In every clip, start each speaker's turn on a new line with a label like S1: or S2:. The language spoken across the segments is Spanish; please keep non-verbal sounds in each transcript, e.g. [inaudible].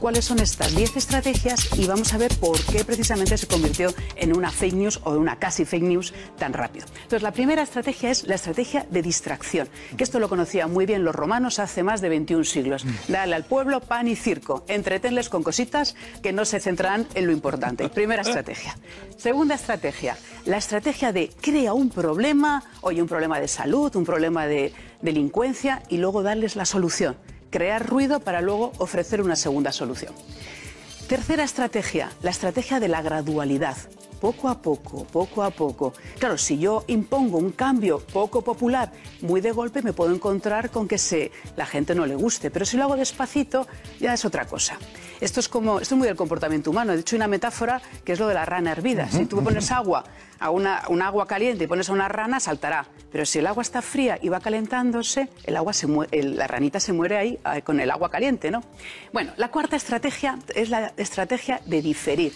S1: cuáles son estas 10 estrategias y vamos a ver por qué precisamente se convirtió en una fake news o una casi fake news tan rápido. Entonces, la primera estrategia es la estrategia de distracción, que esto lo conocían muy bien los romanos hace más de 21 siglos. Dale al pueblo pan y circo, entretenles con cositas que no se centrarán en lo importante. Primera estrategia. Segunda estrategia, la estrategia de crea un problema, oye, un problema de salud, un problema de delincuencia y luego darles la solución crear ruido para luego ofrecer una segunda solución. Tercera estrategia, la estrategia de la gradualidad. Poco a poco, poco a poco. Claro, si yo impongo un cambio poco popular, muy de golpe, me puedo encontrar con que se, la gente no le guste. Pero si lo hago despacito, ya es otra cosa. Esto es como, esto es muy del comportamiento humano. De hecho, hay una metáfora que es lo de la rana hervida. Si tú pones agua a una, un agua caliente y pones a una rana, saltará. Pero si el agua está fría y va calentándose, el agua se la ranita se muere ahí eh, con el agua caliente, ¿no? Bueno, la cuarta estrategia es la estrategia de diferir.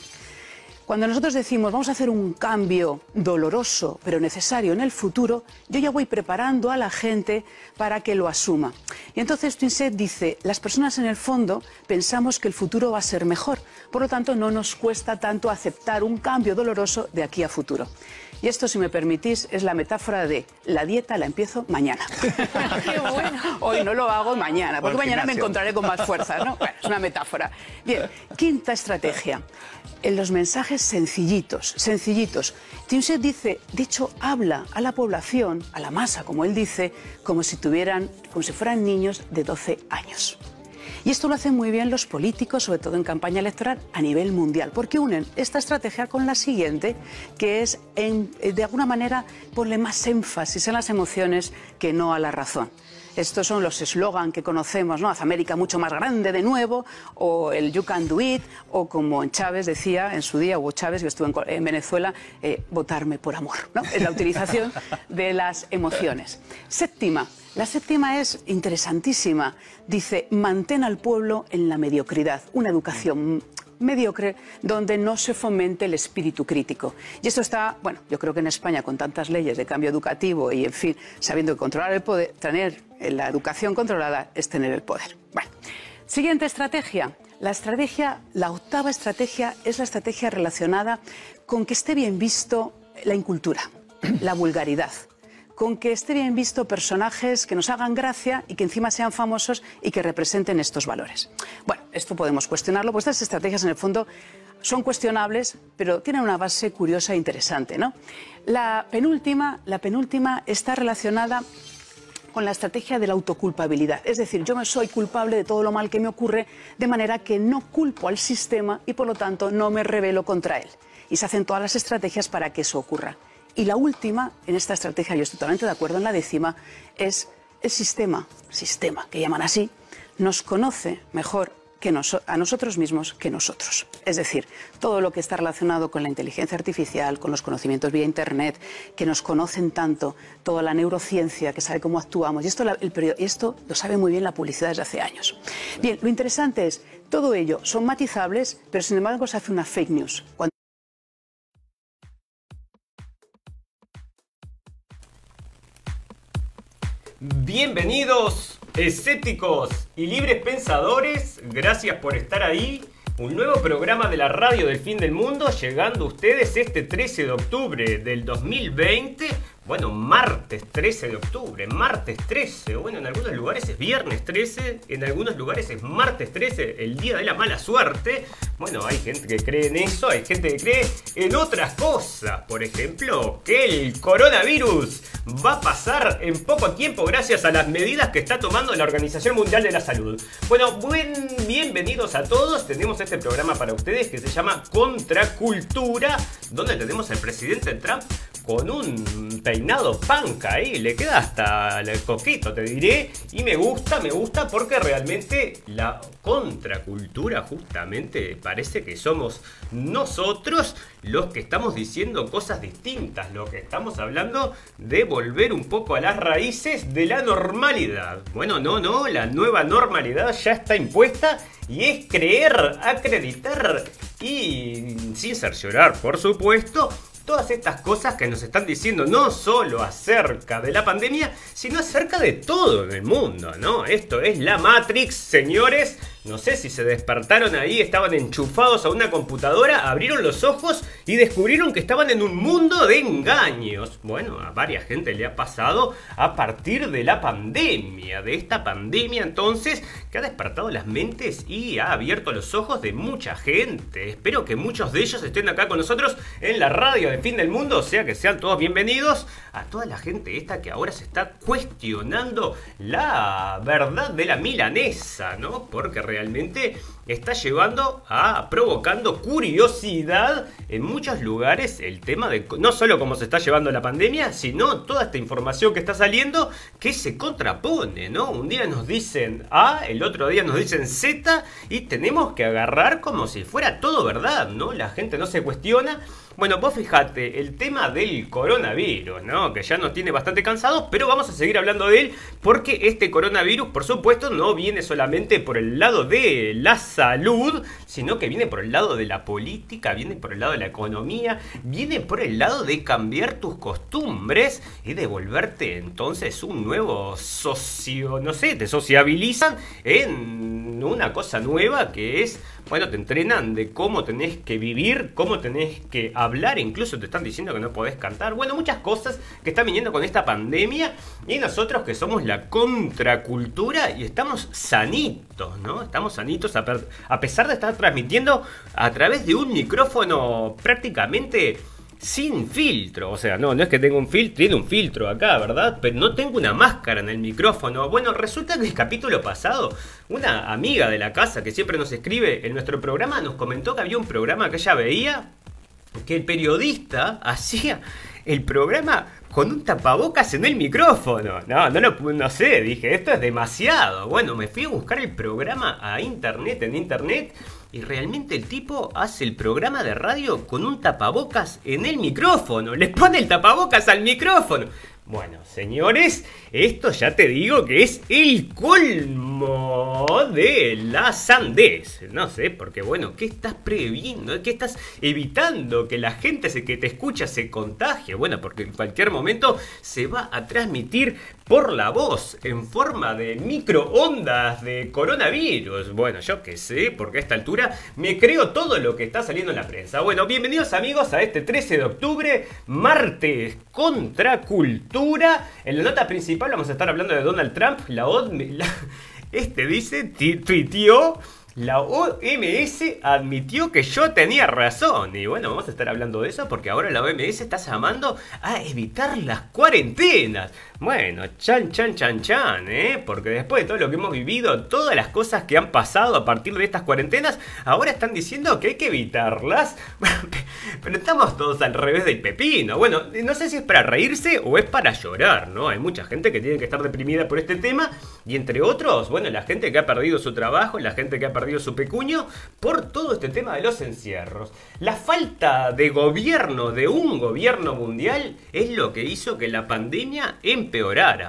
S1: Cuando nosotros decimos vamos a hacer un cambio doloroso pero necesario en el futuro, yo ya voy preparando a la gente para que lo asuma. Y entonces Twinset dice, las personas en el fondo pensamos que el futuro va a ser mejor, por lo tanto no nos cuesta tanto aceptar un cambio doloroso de aquí a futuro. Y esto, si me permitís, es la metáfora de la dieta la empiezo mañana. [laughs] Qué bueno. [laughs] Hoy no lo hago mañana, porque mañana me encontraré con más fuerza, ¿no? Bueno, es una metáfora. Bien, quinta estrategia. En los mensajes sencillitos, sencillitos. Tinset dice, de hecho, habla a la población, a la masa, como él dice, como si tuvieran, como si fueran niños de 12 años. Y esto lo hacen muy bien los políticos, sobre todo en campaña electoral a nivel mundial, porque unen esta estrategia con la siguiente, que es, eh, de alguna manera, ponerle más énfasis en las emociones que no a la razón. Estos son los eslogan que conocemos, ¿no? Haz América mucho más grande de nuevo, o el You can do it, o como Chávez decía en su día, Hugo Chávez, yo estuve en, Venezuela, eh, votarme por amor, ¿no? Es la utilización de las emociones. Séptima, la séptima es interesantísima. Dice, mantén al pueblo en la mediocridad, una educación mediocre donde no se fomente el espíritu crítico. Y esto está, bueno, yo creo que en España con tantas leyes de cambio educativo y, en fin, sabiendo que controlar el poder, tener la educación controlada es tener el poder. Bueno, siguiente estrategia. La estrategia, la octava estrategia es la estrategia relacionada con que esté bien visto la incultura, la vulgaridad con que esté bien visto personajes que nos hagan gracia y que encima sean famosos y que representen estos valores. Bueno, esto podemos cuestionarlo, pues estas estrategias en el fondo son cuestionables, pero tienen una base curiosa e interesante. ¿no? La, penúltima, la penúltima está relacionada con la estrategia de la autoculpabilidad. Es decir, yo me soy culpable de todo lo mal que me ocurre, de manera que no culpo al sistema y por lo tanto no me rebelo contra él. Y se hacen todas las estrategias para que eso ocurra. Y la última, en esta estrategia, yo estoy totalmente de acuerdo en la décima, es el sistema, sistema que llaman así, nos conoce mejor que a nosotros mismos que nosotros. Es decir, todo lo que está relacionado con la inteligencia artificial, con los conocimientos vía Internet, que nos conocen tanto, toda la neurociencia que sabe cómo actuamos, y esto, el, esto lo sabe muy bien la publicidad desde hace años. Bien, lo interesante es, todo ello son matizables, pero sin embargo se hace una fake news.
S2: Bienvenidos, escépticos y libres pensadores. Gracias por estar ahí. Un nuevo programa de la radio del fin del mundo llegando a ustedes este 13 de octubre del 2020 bueno, martes 13 de octubre, martes 13, bueno, en algunos lugares es viernes 13, en algunos lugares es martes 13, el día de la mala suerte. Bueno, hay gente que cree en eso, hay gente que cree en otras cosas. Por ejemplo, que el coronavirus va a pasar en poco tiempo gracias a las medidas que está tomando la Organización Mundial de la Salud. Bueno, buen, bienvenidos a todos. Tenemos este programa para ustedes que se llama Contracultura, donde tenemos al presidente Trump con un peinado panca ahí, le queda hasta el coquito, te diré. Y me gusta, me gusta porque realmente la contracultura justamente parece que somos nosotros los que estamos diciendo cosas distintas, lo que estamos hablando de volver un poco a las raíces de la normalidad. Bueno, no, no, la nueva normalidad ya está impuesta y es creer, acreditar y sin cerciorar, por supuesto, todas estas cosas que nos están diciendo no solo acerca de la pandemia, sino acerca de todo en el mundo, ¿no? Esto es la Matrix, señores, no sé si se despertaron ahí, estaban enchufados a una computadora, abrieron los ojos y descubrieron que estaban en un mundo de engaños. Bueno, a varias gente le ha pasado a partir de la pandemia, de esta pandemia entonces que ha despertado las mentes y ha abierto los ojos de mucha gente. Espero que muchos de ellos estén acá con nosotros en la radio de Fin del Mundo, o sea que sean todos bienvenidos a toda la gente esta que ahora se está cuestionando la verdad de la milanesa, ¿no? Porque realmente está llevando a provocando curiosidad en muchos lugares el tema de no solo cómo se está llevando la pandemia, sino toda esta información que está saliendo que se contrapone, ¿no? Un día nos dicen A, el otro día nos dicen Z y tenemos que agarrar como si fuera todo verdad, ¿no? La gente no se cuestiona bueno, vos fijate, el tema del coronavirus, ¿no? Que ya nos tiene bastante cansados, pero vamos a seguir hablando de él porque este coronavirus, por supuesto, no viene solamente por el lado de la salud, sino que viene por el lado de la política, viene por el lado de la economía, viene por el lado de cambiar tus costumbres y de volverte entonces un nuevo socio, no sé, te sociabilizan en una cosa nueva que es bueno, te entrenan de cómo tenés que vivir, cómo tenés que hablar, incluso te están diciendo que no podés cantar. Bueno, muchas cosas que están viniendo con esta pandemia y nosotros que somos la contracultura y estamos sanitos, ¿no? Estamos sanitos a, pesar de estar transmitiendo a través de un micrófono prácticamente sin filtro. O sea, no, no es que tenga un filtro, tiene un filtro acá, ¿verdad? Pero no tengo una máscara en el micrófono. Bueno, resulta que el capítulo pasado, una amiga de la casa que siempre nos escribe en nuestro programa nos comentó que había un programa que ella veía que el periodista hacía el programa con un tapabocas en el micrófono. No, no lo no sé, dije, esto es demasiado. Bueno, me fui a buscar el programa a internet, en internet, y realmente el tipo hace el programa de radio con un tapabocas en el micrófono. Le pone el tapabocas al micrófono. Bueno, señores, esto ya te digo que es el colmo de la sandez. No sé, porque bueno, ¿qué estás previendo? ¿Qué estás evitando que la gente que te escucha se contagie? Bueno, porque en cualquier momento se va a transmitir por la voz en forma de microondas de coronavirus. Bueno, yo qué sé, porque a esta altura me creo todo lo que está saliendo en la prensa. Bueno, bienvenidos amigos a este 13 de octubre, martes contra En la nota principal vamos a estar hablando de Donald Trump. La, este dice, tuiteó la OMS admitió que yo tenía razón. Y bueno, vamos a estar hablando de eso porque ahora la OMS está llamando a evitar las cuarentenas. Bueno, chan, chan, chan, chan, ¿eh? Porque después de todo lo que hemos vivido, todas las cosas que han pasado a partir de estas cuarentenas, ahora están diciendo que hay que evitarlas. [laughs] Pero estamos todos al revés del pepino. Bueno, no sé si es para reírse o es para llorar, ¿no? Hay mucha gente que tiene que estar deprimida por este tema. Y entre otros, bueno, la gente que ha perdido su trabajo, la gente que ha perdido su pecuño por todo este tema de los encierros. La falta de gobierno, de un gobierno mundial, es lo que hizo que la pandemia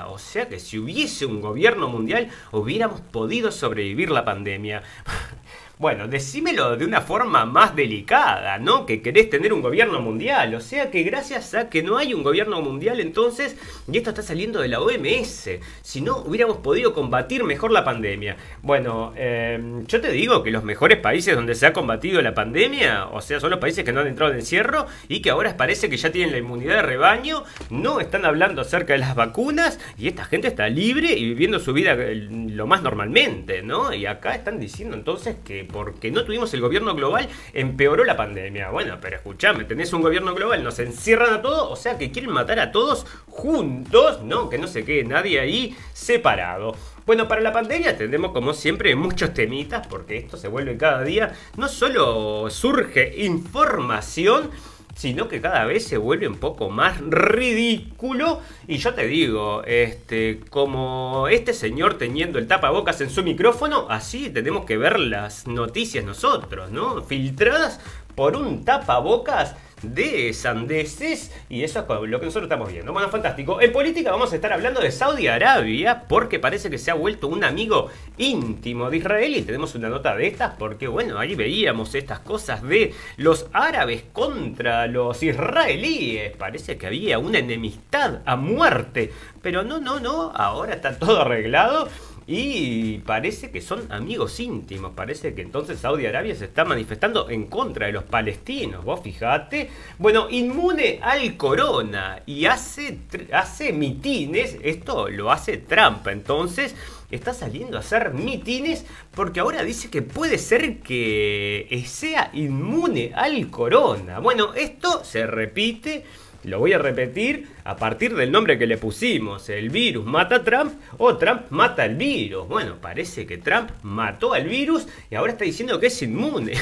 S2: O sea que si hubiese un gobierno mundial, hubiéramos podido sobrevivir la pandemia. [laughs] Bueno, decímelo de una forma más delicada, ¿no? Que querés tener un gobierno mundial. O sea que gracias a que no hay un gobierno mundial entonces, y esto está saliendo de la OMS, si no hubiéramos podido combatir mejor la pandemia. Bueno, em, yo te digo que los mejores países donde se ha combatido la pandemia, o sea, son los países que no han entrado en encierro y que ahora parece que ya tienen la inmunidad de rebaño, no están hablando acerca de las vacunas y esta gente está libre y viviendo su vida eh, lo más normalmente, ¿no? Y acá están diciendo entonces que porque no tuvimos el gobierno global, empeoró la pandemia. Bueno, pero escúchame, tenés un gobierno global, nos encierran a todos, o sea que quieren matar a todos juntos, ¿no? Que no se quede nadie ahí separado. Bueno, para la pandemia tenemos como siempre muchos temitas, porque esto se vuelve cada día, no solo surge información, sino que cada vez se vuelve un poco más ridículo. Y yo te digo, este, como este señor teniendo el tapabocas en su micrófono, así tenemos que ver las noticias nosotros, ¿no? Filtradas por un tapabocas de sandeces y eso es lo que nosotros estamos viendo. Bueno, fantástico. En política vamos a estar hablando de Saudi Arabia porque parece que se ha vuelto un amigo íntimo de Israel y tenemos una nota de estas porque bueno, ahí veíamos estas cosas de los árabes contra los israelíes. Parece que había una enemistad a muerte. Pero no, no, no, ahora está todo arreglado y parece que son amigos íntimos. Parece que entonces Saudi Arabia se está manifestando en contra de los palestinos. Vos fijate. Bueno, inmune al corona y hace, hace mitines. Esto lo hace Trump. Entonces está saliendo a hacer mitines porque ahora dice que puede ser que sea inmune al corona. Bueno, esto se repite lo voy a repetir a partir del nombre que le pusimos. El virus mata a Trump o Trump mata al virus. Bueno, parece que Trump mató al virus y ahora está diciendo que es inmune.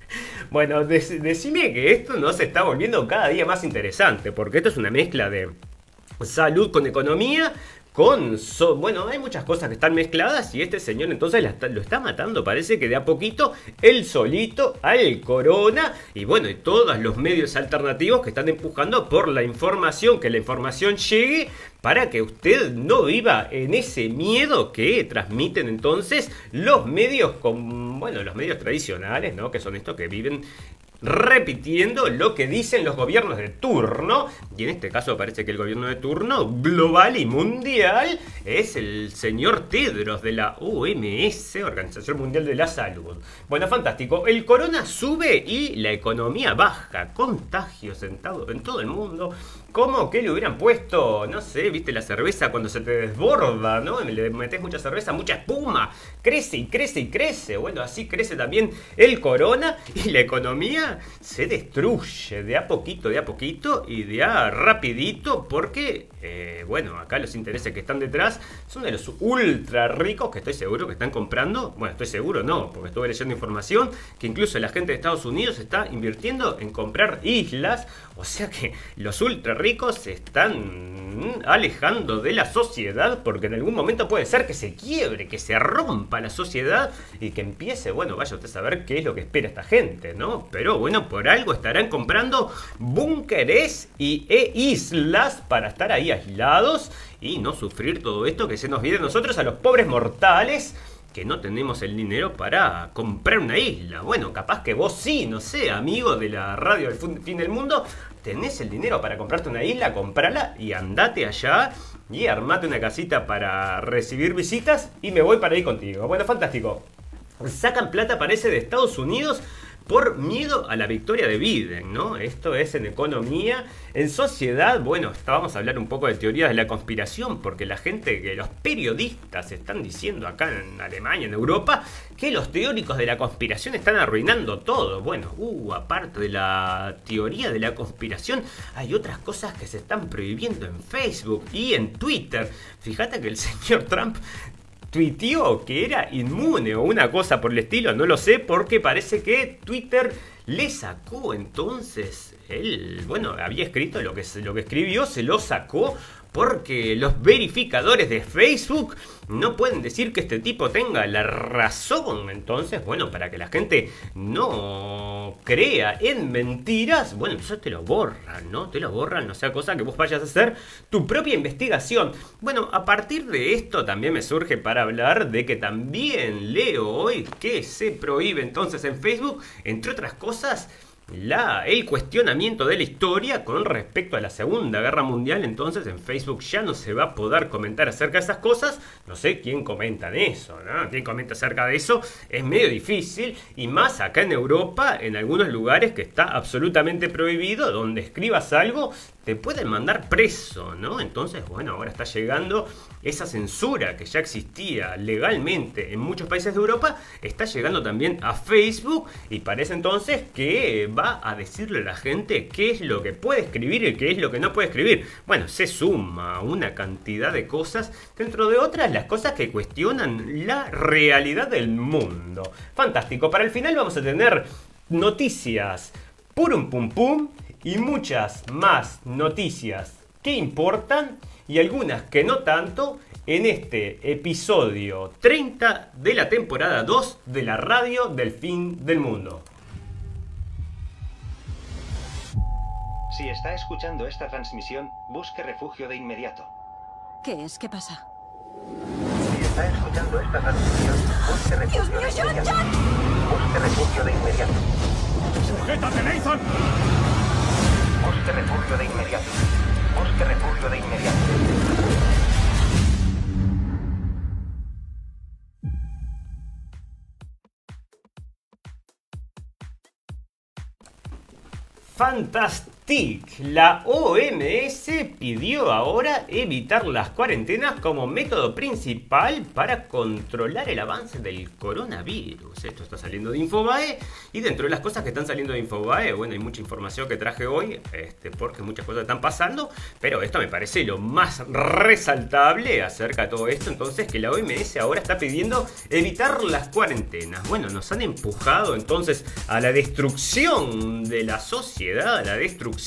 S2: [laughs] bueno, decime que esto no se está volviendo cada día más interesante, porque esto es una mezcla de salud con economía, con... bueno, hay muchas cosas que están mezcladas y este señor entonces lo está matando, parece que de a poquito, él solito al corona y bueno, y todos los medios alternativos que están empujando por la información, que la información llegue para que usted no viva en ese miedo que transmiten entonces los medios con, bueno, los medios tradicionales, ¿no? Que son estos que viven repitiendo lo que dicen los gobiernos de turno, y en este caso parece que el gobierno de turno global y mundial es el señor Tedros de la OMS, Organización Mundial de la Salud. Bueno, fantástico, el corona sube y la economía baja, contagios en en todo el mundo, ¿Cómo que le hubieran puesto, no sé, viste la cerveza cuando se te desborda, ¿no? Le metes mucha cerveza, mucha espuma, crece y crece y crece. Bueno, así crece también el corona y la economía se destruye de a poquito, de a poquito y de a rapidito porque, eh, bueno, acá los intereses que están detrás son de los ultra ricos que estoy seguro que están comprando. Bueno, estoy seguro no, porque estuve leyendo información que incluso la gente de Estados Unidos está invirtiendo en comprar islas. O sea que los ultra ricos se están alejando de la sociedad porque en algún momento puede ser que se quiebre, que se rompa la sociedad y que empiece, bueno, vaya usted a saber qué es lo que espera esta gente, ¿no? Pero bueno, por algo estarán comprando búnkeres y e islas para estar ahí aislados y no sufrir todo esto que se nos viene a nosotros, a los pobres mortales que no tenemos el dinero para comprar una isla. Bueno, capaz que vos sí, no sé, amigo de la radio del fin del mundo, tenés el dinero para comprarte una isla, comprala y andate allá y armate una casita para recibir visitas y me voy para ahí contigo. Bueno, fantástico. Sacan plata, parece, de Estados Unidos por miedo a la victoria de Biden, ¿no? Esto es en economía. En sociedad, bueno, estábamos a hablar un poco de teorías de la conspiración, porque la gente, que los periodistas están diciendo acá en Alemania, en Europa, que los teóricos de la conspiración están arruinando todo. Bueno, uh, aparte de la teoría de la conspiración, hay otras cosas que se están prohibiendo en Facebook y en Twitter. Fíjate que el [laughs] señor Trump tuiteó que era inmune o una cosa por el estilo, no lo sé, porque parece que Twitter le sacó entonces él, bueno, había escrito lo que, lo que escribió, se lo sacó porque los verificadores de Facebook no pueden decir que este tipo tenga la razón. Entonces, bueno, para que la gente no crea en mentiras, bueno, entonces te lo borran, ¿no? Te lo borran, no sea cosa que vos vayas a hacer tu propia investigación. Bueno, a partir de esto también me surge para hablar de que también leo hoy que se prohíbe entonces en Facebook, entre otras cosas, la, el cuestionamiento de la historia con respecto a la Segunda Guerra Mundial. Entonces en Facebook ya no se va a poder comentar acerca de esas cosas. No sé quién comenta eso, ¿no? ¿Quién comenta acerca de eso? Es medio difícil. Y más acá en Europa, en algunos lugares que está absolutamente prohibido, donde escribas algo, te pueden mandar preso, ¿no? Entonces, bueno, ahora está llegando esa censura que ya existía legalmente en muchos países de Europa, está llegando también a Facebook y parece entonces que va a decirle a la gente qué es lo que puede escribir y qué es lo que no puede escribir. Bueno, se suma una cantidad de cosas, dentro de otras las cosas que cuestionan la realidad del mundo. Fantástico, para el final vamos a tener noticias purum pum pum y muchas más noticias que importan y algunas que no tanto en este episodio 30 de la temporada 2 de la radio del fin del mundo.
S3: Si está escuchando esta transmisión, busque refugio de inmediato.
S4: ¿Qué es? ¿Qué pasa?
S3: Si está escuchando esta transmisión, busque refugio de inmediato. Busque refugio de inmediato.
S5: ¡Sujétate, Nathan!
S3: Busque refugio de inmediato. Busque refugio de inmediato.
S2: Fantástico Fantastic. La OMS pidió ahora evitar las cuarentenas como método principal para controlar el avance del coronavirus. Esto está saliendo de Infobae y dentro de las cosas que están saliendo de Infobae, bueno, hay mucha información que traje hoy, este, porque muchas cosas están pasando, pero esto me parece lo más resaltable acerca de todo esto. Entonces, que la OMS ahora está pidiendo evitar las cuarentenas. Bueno, nos han empujado entonces a la destrucción de la sociedad, a la destrucción.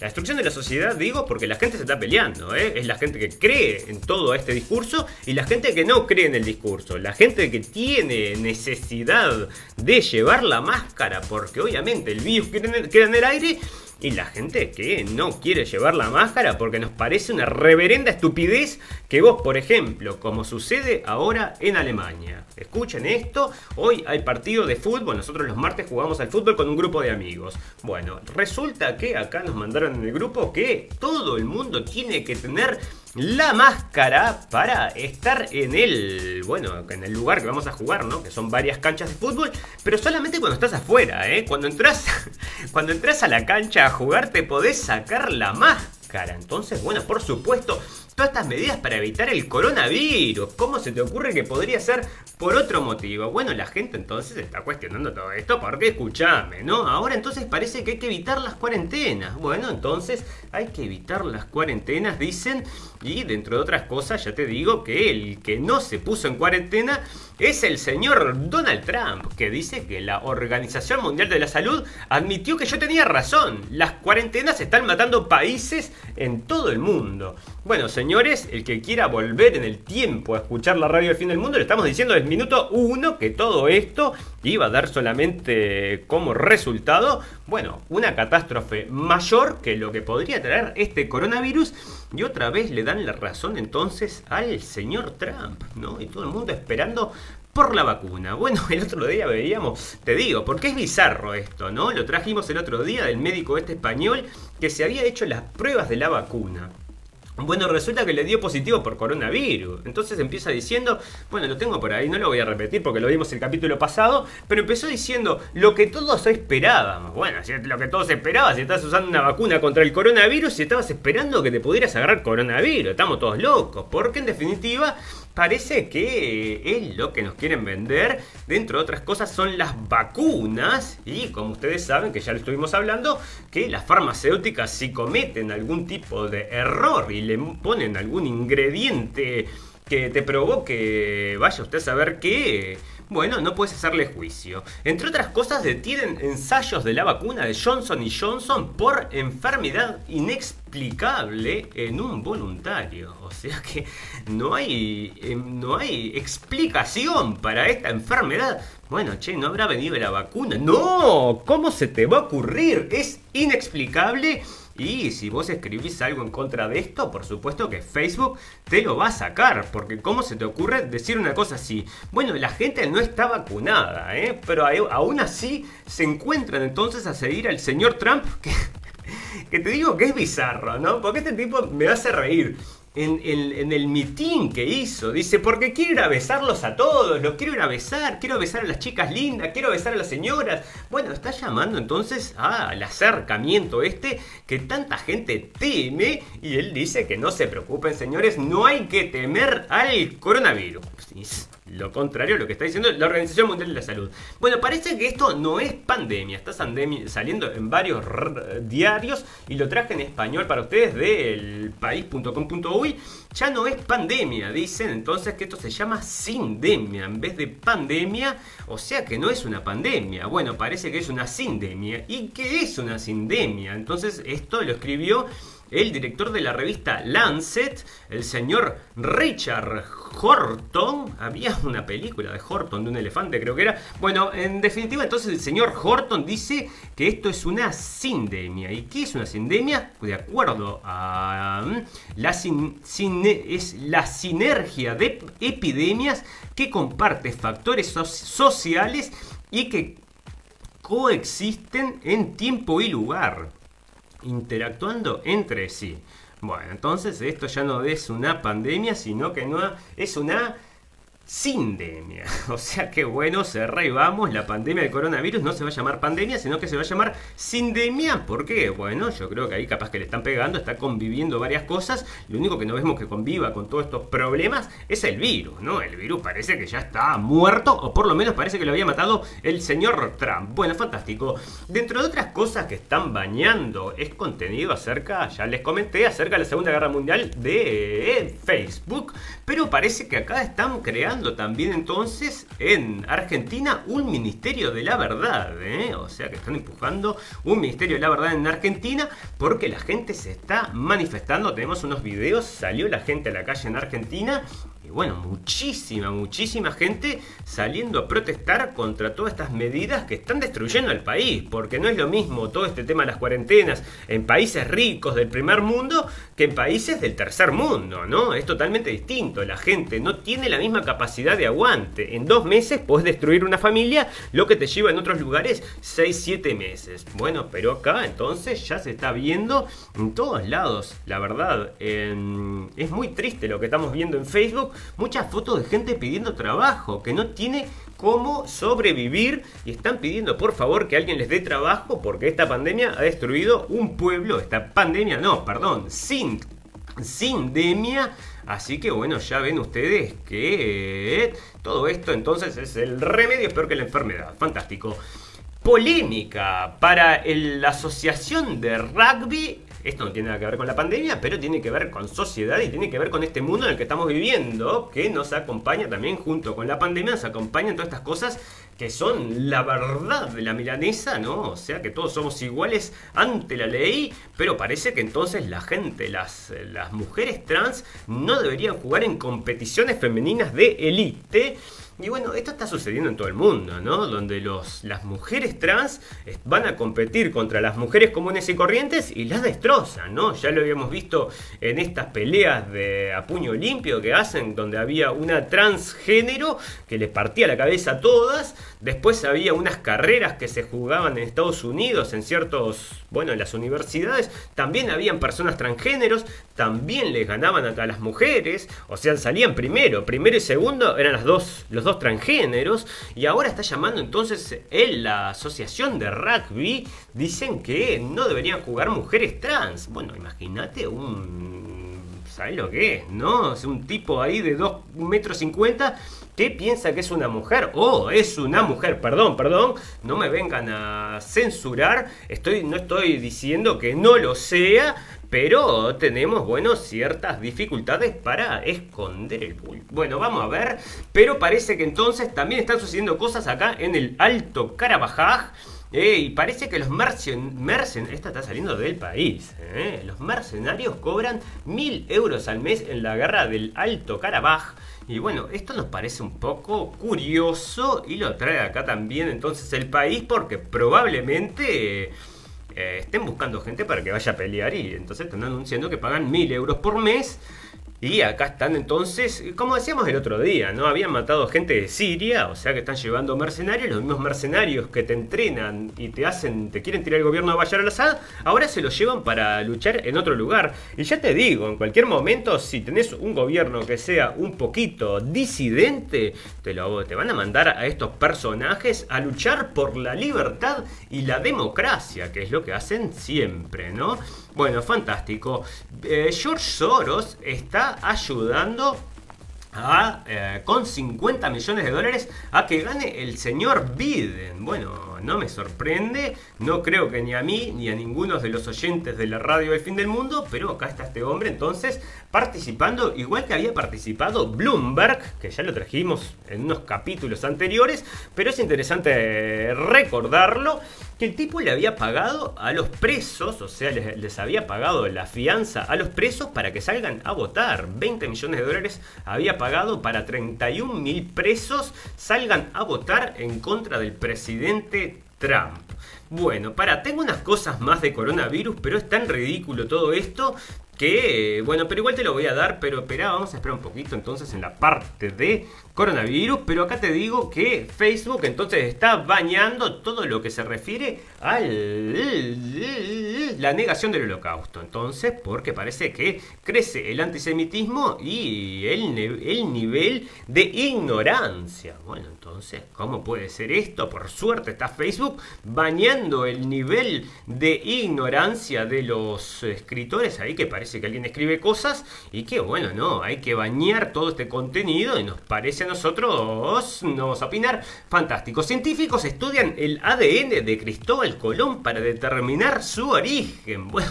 S2: La destrucción de la sociedad, digo, porque la gente se está peleando. ¿eh? Es la gente que cree en todo este discurso y la gente que no cree en el discurso. La gente que tiene necesidad de llevar la máscara, porque obviamente el virus queda en el aire y la gente que no quiere llevar la máscara porque nos parece una reverenda estupidez que vos, por ejemplo, como sucede ahora en Alemania. Escuchen esto, hoy hay partido de fútbol, nosotros los martes jugamos al fútbol con un grupo de amigos. Bueno, resulta que acá nos mandaron en el grupo que todo el mundo tiene que tener la máscara para estar en el, bueno, en el lugar que vamos a jugar, ¿no? Que son varias canchas de fútbol, pero solamente cuando estás afuera, ¿eh? Cuando entras, [laughs] cuando entras a la cancha a jugar te podés sacar la máscara. Entonces, bueno, por supuesto, todas estas medidas para evitar el coronavirus. ¿Cómo se te ocurre que podría ser por otro motivo? Bueno, la gente entonces está cuestionando todo esto porque escúchame, ¿no? Ahora entonces parece que hay que evitar las cuarentenas. Bueno, entonces hay que evitar las cuarentenas, dicen. Y dentro de otras cosas, ya te digo que el que no se puso en cuarentena es el señor Donald Trump, que dice que la Organización Mundial de la Salud admitió que yo tenía razón. Las cuarentenas están matando países en todo el mundo. Bueno, señores, el que quiera volver en el tiempo a escuchar la radio del fin del mundo, le estamos diciendo desde minuto uno que todo esto iba a dar solamente como resultado, bueno, una catástrofe mayor que lo que podría traer este coronavirus. Y otra vez le dan la razón entonces al señor Trump, ¿no? Y todo el mundo esperando por la vacuna. Bueno, el otro día veíamos, te digo, porque es bizarro esto, ¿no? Lo trajimos el otro día del médico este español que se había hecho las pruebas de la vacuna. Bueno, resulta que le dio positivo por coronavirus. Entonces empieza diciendo, bueno, lo tengo por ahí, no lo voy a repetir porque lo vimos el capítulo pasado, pero empezó diciendo lo que todos esperábamos. Bueno, si lo que todos esperaban, si estás usando una vacuna contra el coronavirus, y estabas esperando que te pudieras agarrar coronavirus, estamos todos locos, porque en definitiva parece que es lo que nos quieren vender. Dentro de otras cosas son las vacunas. Y como ustedes saben, que ya lo estuvimos hablando, que las farmacéuticas si cometen algún tipo de error y le ponen algún ingrediente que te provoque, vaya usted a saber qué bueno, no puedes hacerle juicio. Entre otras cosas, detienen ensayos de la vacuna de Johnson Johnson por enfermedad inexplicable en un voluntario. O sea que no hay, em, no hay explicación para esta enfermedad. Bueno, che, ¿no habrá venido la vacuna? No, ¿cómo se te va a ocurrir? Es inexplicable y si vos escribís algo en contra de esto, por supuesto que Facebook te lo va a sacar. Porque ¿cómo se te ocurre decir una cosa así? Bueno, la gente no está vacunada, ¿eh? Pero aún así se encuentran entonces a seguir al señor Trump que... [laughs] Que te digo que es bizarro, ¿no? Porque este tipo me hace reír en, el mitin que hizo. Dice, porque quiero ir a besarlos a todos, los quiero ir a besar, quiero besar a las chicas lindas, quiero besar a las señoras. Bueno, está llamando entonces al acercamiento este que tanta gente teme y él dice que no se preocupen señores, no hay que temer al coronavirus lo contrario a lo que está diciendo la Organización Mundial de la Salud. Bueno, parece que esto no es pandemia, está saliendo en varios diarios y lo traje en español para ustedes del país.com.uy. Ya no es pandemia, dicen entonces que esto se llama sindemia en vez de pandemia, o sea que no es una pandemia. Bueno, parece que es una sindemia. ¿Y qué es una sindemia? Entonces esto lo escribió el director de la revista Lancet, el señor Richard Horton. Había una película de Horton, de un elefante creo que era. Bueno, en definitiva entonces el señor Horton dice que esto es una sindemia. ¿Y qué es una sindemia? De acuerdo a mm, la, es la sinergia de epidemias que comparte factores sociales y que coexisten en tiempo y lugar interactuando entre sí. Bueno, entonces esto ya no es una pandemia, sino que no es una sindemia. [laughs] O sea que bueno, se vamos, la pandemia del coronavirus no se va a llamar pandemia, sino que se va a llamar sindemia. ¿Por qué? Bueno, yo creo que ahí capaz que le están pegando, está conviviendo varias cosas. Lo único que no vemos que conviva con todos estos problemas es el virus, ¿no? El virus parece que ya está muerto, o por lo menos parece que lo había matado el señor Trump. Bueno, fantástico. Dentro de otras cosas que están bañando, es contenido acerca, ya les comenté, acerca de la Segunda Guerra Mundial de Facebook. Pero parece que acá están creando también entonces en Argentina un Ministerio de la Verdad. ¿eh? O sea que están empujando un Ministerio de la Verdad en Argentina porque la gente se está manifestando. Tenemos unos videos, salió la gente a la calle en Argentina bueno, muchísima, muchísima gente saliendo a protestar contra todas estas medidas que están destruyendo el país, porque no es lo mismo todo este tema de las cuarentenas en países ricos del primer mundo que en países del tercer mundo, ¿no? Es totalmente distinto, la gente no tiene la misma capacidad de aguante. En dos meses puedes destruir una familia, lo que te lleva en otros lugares 6, 7 meses. Bueno, pero acá entonces ya se está viendo en todos lados, la verdad. es muy triste lo que estamos viendo en Facebook muchas fotos de gente pidiendo trabajo, que no tiene cómo sobrevivir y están pidiendo por favor que alguien les dé trabajo porque esta pandemia ha destruido un pueblo, esta pandemia no, perdón, sin sindemia. Así que bueno, ya ven ustedes que todo esto entonces es el remedio, peor que la enfermedad. Fantástico. Polémica para la Asociación de Rugby esto no tiene nada que ver con la pandemia, pero tiene que ver con sociedad y tiene que ver con este mundo en el que estamos viviendo, que nos acompaña también junto con la pandemia, nos acompañan todas estas cosas que son la verdad de la milanesa, ¿no? O sea que todos somos iguales ante la ley, pero parece que entonces la gente, las, las mujeres trans, no deberían jugar en competiciones femeninas de élite. Y bueno, esto está sucediendo en todo el mundo, ¿no? Donde los, las mujeres trans van a competir contra las mujeres comunes y corrientes y las destrozan, ¿no? Ya lo habíamos visto en estas peleas de a puño limpio que hacen, donde había una transgénero que les partía la cabeza a todas. Después había unas carreras que se jugaban en Estados Unidos, en ciertos, bueno, en las universidades. También habían personas transgéneros, también les ganaban a las mujeres, o sea, salían primero, primero y segundo eran las dos, los dos transgéneros, y ahora está llamando entonces en la asociación de rugby, dicen que no deberían jugar mujeres trans. Bueno, imagínate un... ¿Sabes lo que es? ¿No? Es un tipo ahí de 2 metros 50 que piensa que es una mujer oh, es una mujer, perdón, perdón, no me vengan a censurar, estoy, no estoy diciendo que no lo sea, pero tenemos, bueno, ciertas dificultades para esconder el bulto. Bueno, vamos a ver, pero parece que entonces también están sucediendo cosas acá en el Alto Carabajaj. Eh, y parece que los mercenarios, esta está saliendo del país, eh, los mercenarios cobran mil euros al mes en la guerra del Alto Carabaj. Y bueno, esto nos parece un poco curioso y lo trae acá también entonces el país porque probablemente... estén buscando gente para que vaya a pelear y entonces están anunciando que pagan mil euros por mes y acá están entonces, como decíamos el otro día, ¿no? Habían matado gente de Siria, o sea que están llevando mercenarios, los mismos mercenarios que te entrenan y te hacen, te quieren tirar el gobierno de Bashar al-Assad, ahora se los llevan para luchar en otro lugar. Y ya te digo, en cualquier momento, si tenés un gobierno que sea un poquito disidente, te, lo, te van a mandar a estos personajes a luchar por la libertad y la democracia, que es lo que hacen siempre, ¿no? Bueno, fantástico. Eh, George Soros está ayudando a, eh, con 50 millones de dólares a que gane el señor Biden. Bueno, no me sorprende, no creo que ni a mí ni a ninguno de los oyentes de la radio del fin del mundo, pero acá está este hombre entonces participando, igual que había participado Bloomberg, que ya lo trajimos en unos capítulos anteriores, pero es interesante recordarlo, que el tipo le había pagado a los presos, o sea, les, les había pagado la fianza a los presos para que salgan a votar. 20 millones de dólares había pagado para 31 mil presos salgan a votar en contra del presidente Trump. Bueno, para, tengo unas cosas más de coronavirus, pero es tan ridículo todo esto que, bueno, pero igual te lo voy a dar, pero espera, vamos a esperar un poquito entonces en la parte de coronavirus, pero acá te digo que Facebook entonces está bañando todo lo que se refiere a la negación del holocausto. Entonces, porque parece que crece el antisemitismo y el, el nivel de ignorancia. Bueno, entonces, ¿cómo puede ser esto? Por suerte está Facebook bañando el nivel de ignorancia de los escritores ahí que parece que alguien escribe cosas y que bueno, no, hay que bañar todo este contenido y nos parece nosotros, no vamos a opinar, fantástico. Científicos estudian el ADN de Cristóbal Colón para determinar su origen. Bueno,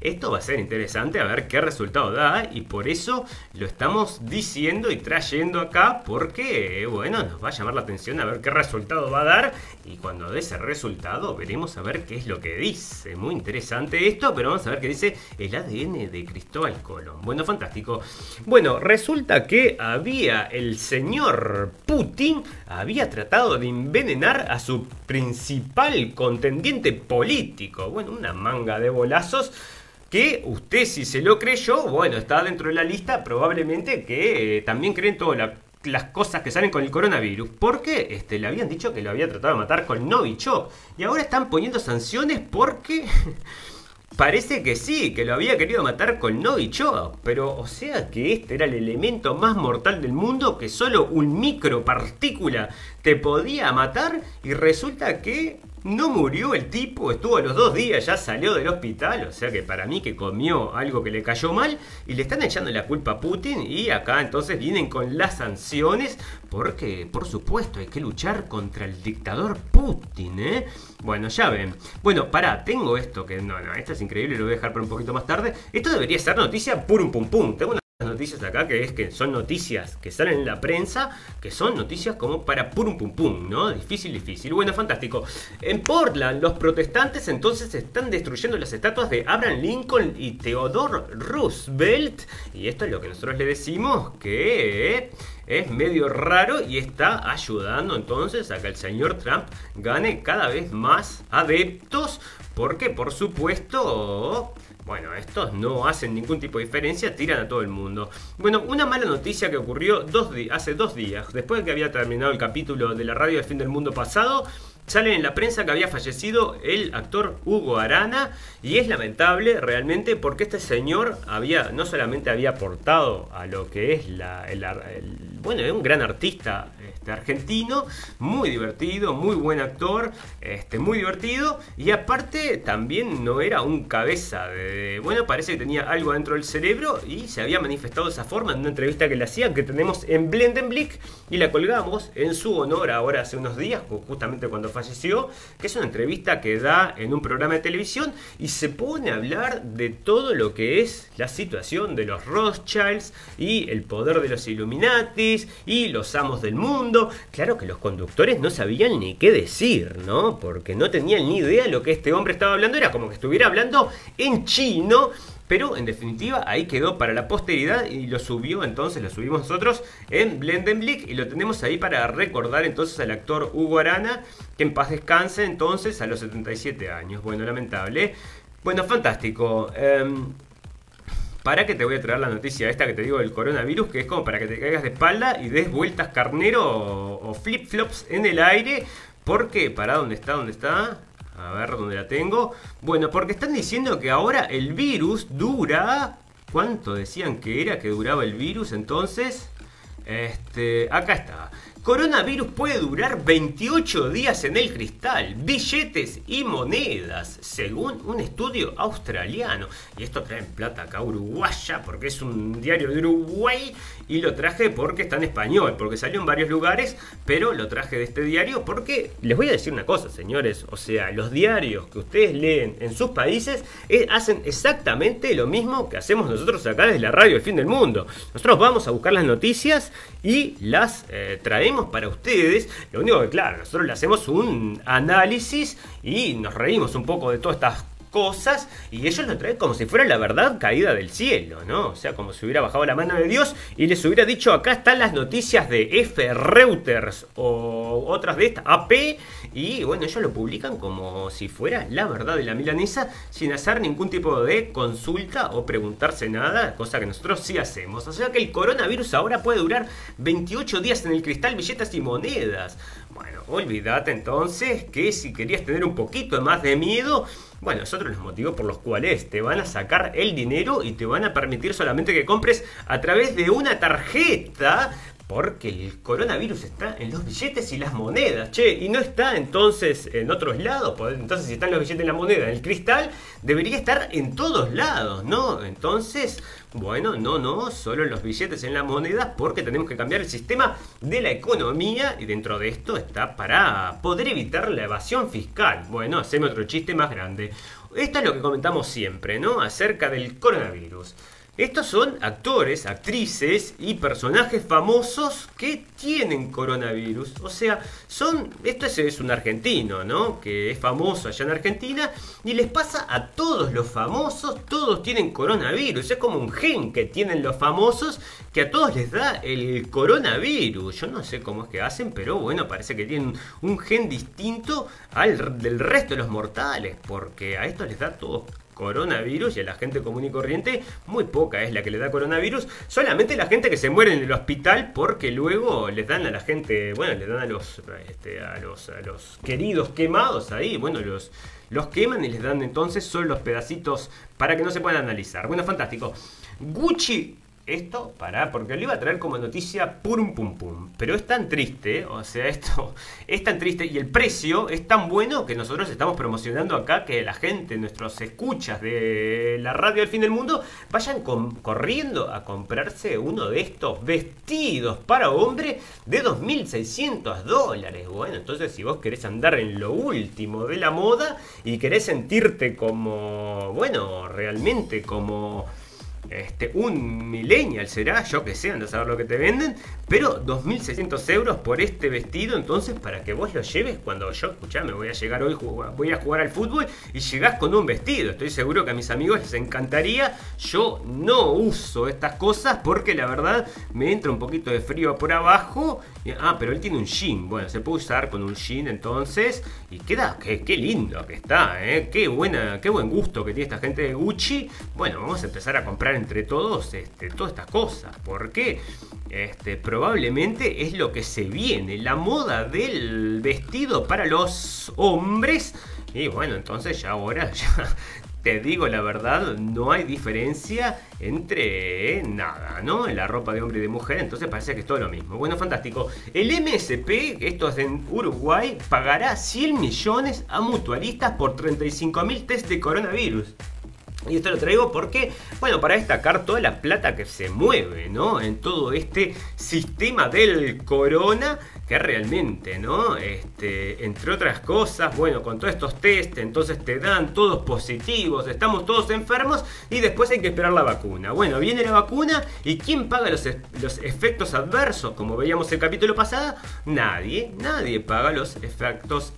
S2: esto va a ser interesante a ver qué resultado da y por eso lo estamos diciendo y trayendo acá porque, bueno, nos va a llamar la atención a ver qué resultado va a dar y cuando dé ese resultado veremos a ver qué es lo que dice. Muy interesante esto, pero vamos a ver qué dice el ADN de Cristóbal Colón. Bueno, fantástico. Bueno, resulta que había el señor Putin, había tratado de envenenar a su principal contendiente político. Bueno, una manga de bolazos que usted si se lo creyó, bueno, está dentro de la lista, probablemente que eh, también creen todas las cosas que salen con el coronavirus, porque este, le habían dicho que lo había tratado de matar con Novichok, y ahora están poniendo sanciones porque... [laughs] Parece que sí, que lo había querido matar con Novichok, pero o sea que este era el elemento más mortal del mundo que solo un micropartícula te podía matar y resulta que no murió el tipo, estuvo a los dos días, ya salió del hospital, o sea que para mí que comió algo que le cayó mal y le están echando la culpa a Putin y acá entonces vienen con las sanciones porque por supuesto hay que luchar contra el dictador Putin, ¿eh? Bueno, ya ven. Bueno, pará, tengo esto que no, no, esto es increíble, lo voy a dejar para un poquito más tarde. Esto debería ser noticia purum pum pum. Tengo una noticias acá que es que son noticias que salen en la prensa, que son noticias como para purum pum pum, ¿no? Difícil, difícil. Bueno, fantástico. En Portland, los protestantes entonces están destruyendo las estatuas de Abraham Lincoln y Theodore Roosevelt. Y esto es lo que nosotros le decimos que es medio raro y está ayudando entonces a que el señor Trump gane cada vez más adeptos. Porque, por supuesto bueno, estos no hacen ningún tipo de diferencia, tiran a todo el mundo. Bueno, una mala noticia que ocurrió hace dos días, después de que había terminado el capítulo de la radio del fin del mundo pasado, Sale en la prensa que había fallecido el actor Hugo Arana y es lamentable realmente porque este señor había no solamente había aportado a lo que es la, bueno, es un gran artista este, argentino, muy divertido, muy buen actor, este, muy divertido y aparte también no era un cabeza de, bueno, parece que tenía algo dentro del cerebro y se había manifestado de esa forma en una entrevista que le hacían que tenemos en Blendenblick y la colgamos en su honor ahora hace unos días, justamente cuando que es una entrevista que da en un programa de televisión y se pone a hablar de todo lo que es la situación de los Rothschilds y el poder de los Illuminatis y los amos del mundo. Claro que los conductores no sabían ni qué decir, ¿no? Porque no tenían ni idea de lo que este hombre estaba hablando, era como que estuviera hablando en chino pero en definitiva ahí quedó para la posteridad y lo subió entonces, lo subimos nosotros en Blendenblick y lo tenemos ahí para recordar entonces al actor Hugo Arana, que en paz descanse entonces a los 77 años. Bueno, lamentable. Bueno, fantástico. Em, para que te voy a traer la noticia esta que te digo del coronavirus, que es como para que te caigas de espalda y des vueltas carnero o, o flip-flops en el aire. Porque, para dónde está, dónde está, a ver dónde la tengo. Bueno, porque están diciendo que ahora el virus dura... ¿Cuánto decían que era que duraba el virus entonces? Este, acá está. Coronavirus puede durar 28 días en el cristal, billetes y monedas, según un estudio australiano. Y esto trae en plata acá uruguaya, porque es un diario de Uruguay, y lo traje porque está en español, porque salió en varios lugares, pero lo traje de este diario porque les voy a decir una cosa, señores, o sea, los diarios que ustedes leen en sus países eh, hacen exactamente lo mismo que hacemos nosotros acá desde la radio El Fin del Mundo. Nosotros vamos a buscar las noticias y las eh, traemos para ustedes. Lo único que, claro, nosotros le hacemos un análisis y nos reímos un poco de todas estas cosas y ellos lo traen como si fuera la verdad caída del cielo, ¿no? O sea, como si hubiera bajado la mano de Dios y les hubiera dicho acá están las noticias de F. Reuters o otras de estas, AP, y bueno, ellos lo publican como si fuera la verdad de la milanesa sin hacer ningún tipo de consulta o preguntarse nada, cosa que nosotros sí hacemos. O sea que el coronavirus ahora puede durar 28 días en el cristal, billetas y monedas. Bueno, olvídate entonces que si querías tener un poquito más de miedo, bueno, es otro de los motivos por los cuales te van a sacar el dinero y te van a permitir solamente que compres a través de una tarjeta porque el coronavirus está en los billetes y las monedas, che, y no está entonces en otros lados. Pues, entonces, si están los billetes y la moneda en el cristal, debería estar en todos lados, ¿no? Entonces, bueno, no, no, solo los billetes en las monedas, porque tenemos que cambiar el sistema de la economía y dentro de esto está para poder evitar la evasión fiscal. Bueno, hacemos otro chiste más grande. Esto es lo que comentamos siempre, ¿no? Acerca del coronavirus. Estos son actores, actrices y personajes famosos que tienen coronavirus. O sea, son. Esto es, un argentino, ¿no? Que es famoso allá en Argentina. Y les pasa a todos los famosos, todos tienen coronavirus. Es como un gen que tienen los famosos que a todos les da el coronavirus. Yo no sé cómo es que hacen, pero bueno, parece que tienen un gen distinto al del resto de los mortales. Porque a estos les da todo coronavirus y a la gente común y corriente muy poca es la que le da coronavirus. Solamente la gente que se muere en el hospital porque luego les dan a la gente, bueno, les dan a los, este, a los, a los queridos quemados ahí, bueno, los, los queman y les dan entonces solo los pedacitos para que no se puedan analizar. Bueno, fantástico. Gucci esto, para, porque lo iba a traer como noticia pum pum pum. Pero es tan triste, o sea, esto [laughs] es tan triste y el precio es tan bueno que nosotros estamos promocionando acá que la gente, nuestros escuchas de la radio del fin del mundo, vayan corriendo a comprarse uno de estos vestidos para hombre de 2.600 dólares. Bueno, entonces si vos querés andar en lo último de la moda y querés sentirte como, bueno, realmente como este, un millennial será, yo que sé, anda a saber lo que te venden, pero 2.600 euros por este vestido, entonces para que vos lo lleves cuando yo, escuchame, voy a llegar hoy, voy a jugar al fútbol y llegás con un vestido, estoy seguro que a mis amigos les encantaría, yo no uso estas cosas porque la verdad me entra un poquito de frío por abajo, ah, pero él tiene un jean, bueno, se puede usar con un jean entonces, y queda, qué, lindo que está, ¿eh? qué, buena, qué buen gusto que tiene esta gente de Gucci, bueno, vamos a empezar a comprar entre todos este, todas estas cosas. Porque este, probablemente es lo que se viene, la moda del vestido para los hombres. Y bueno, entonces ya ahora [laughs] te digo la verdad, no hay diferencia entre nada, ¿no? En la ropa de hombre y de mujer, entonces parece que es todo lo mismo. Bueno, fantástico. El MSP, esto es en Uruguay, pagará 100 millones a mutualistas por 35 mil test de coronavirus. Y esto lo traigo porque, bueno, para destacar toda la plata que se mueve, ¿no? En todo este sistema del corona, que realmente, ¿no? Este, entre otras cosas, bueno, con todos estos test, entonces te dan todos positivos, estamos todos enfermos y después hay que esperar la vacuna. Bueno, viene la vacuna y ¿quién paga los, los efectos adversos? Como veíamos el capítulo pasado, nadie, nadie paga los efectos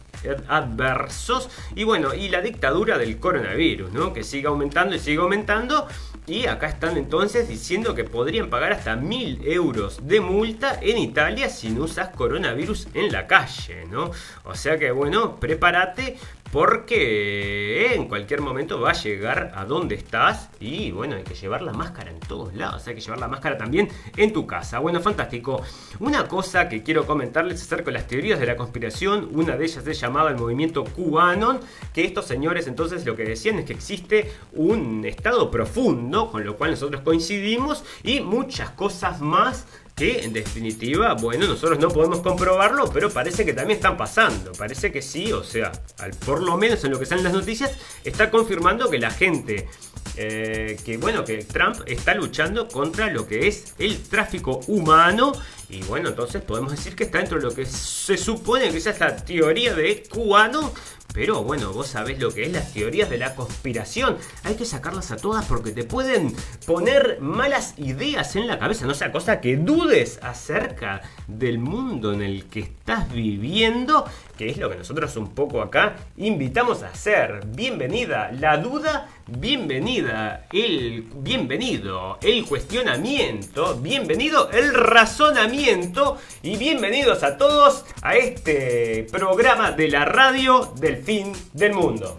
S2: adversos. Y bueno, y la dictadura del coronavirus, ¿no? Que sigue aumentando y sigue aumentando. Y acá están entonces diciendo que podrían pagar hasta mil euros de multa en Italia si no usas coronavirus en la calle, ¿no? O sea que bueno, prepárate porque en cualquier momento va a llegar a donde estás y bueno, hay que llevar la máscara en todos lados, hay que llevar la máscara también en tu casa. Bueno, fantástico. Una cosa que quiero comentarles acerca de las teorías de la conspiración, una de ellas es llamada el movimiento QAnon, que estos señores entonces lo que decían es que existe un estado profundo, con lo cual nosotros coincidimos y muchas cosas más en definitiva, bueno, nosotros no podemos comprobarlo, pero parece que también están pasando. Parece que sí, o sea, al, por lo menos en lo que salen las noticias, está confirmando que la gente, eh, que bueno, que Trump está luchando contra lo que es el tráfico humano. Y bueno, entonces podemos decir que está dentro de lo que se supone que es la teoría de cubano, pero bueno, vos sabés lo que es las teorías de la conspiración. Hay que sacarlas a todas porque te pueden poner malas ideas en la cabeza. No sea cosa que dudes acerca del mundo en el que estás viviendo. Que es lo que nosotros un poco acá invitamos a hacer. Bienvenida la duda, bienvenida el bienvenido el cuestionamiento, bienvenido el razonamiento y bienvenidos a todos a este programa de la radio del fin del mundo.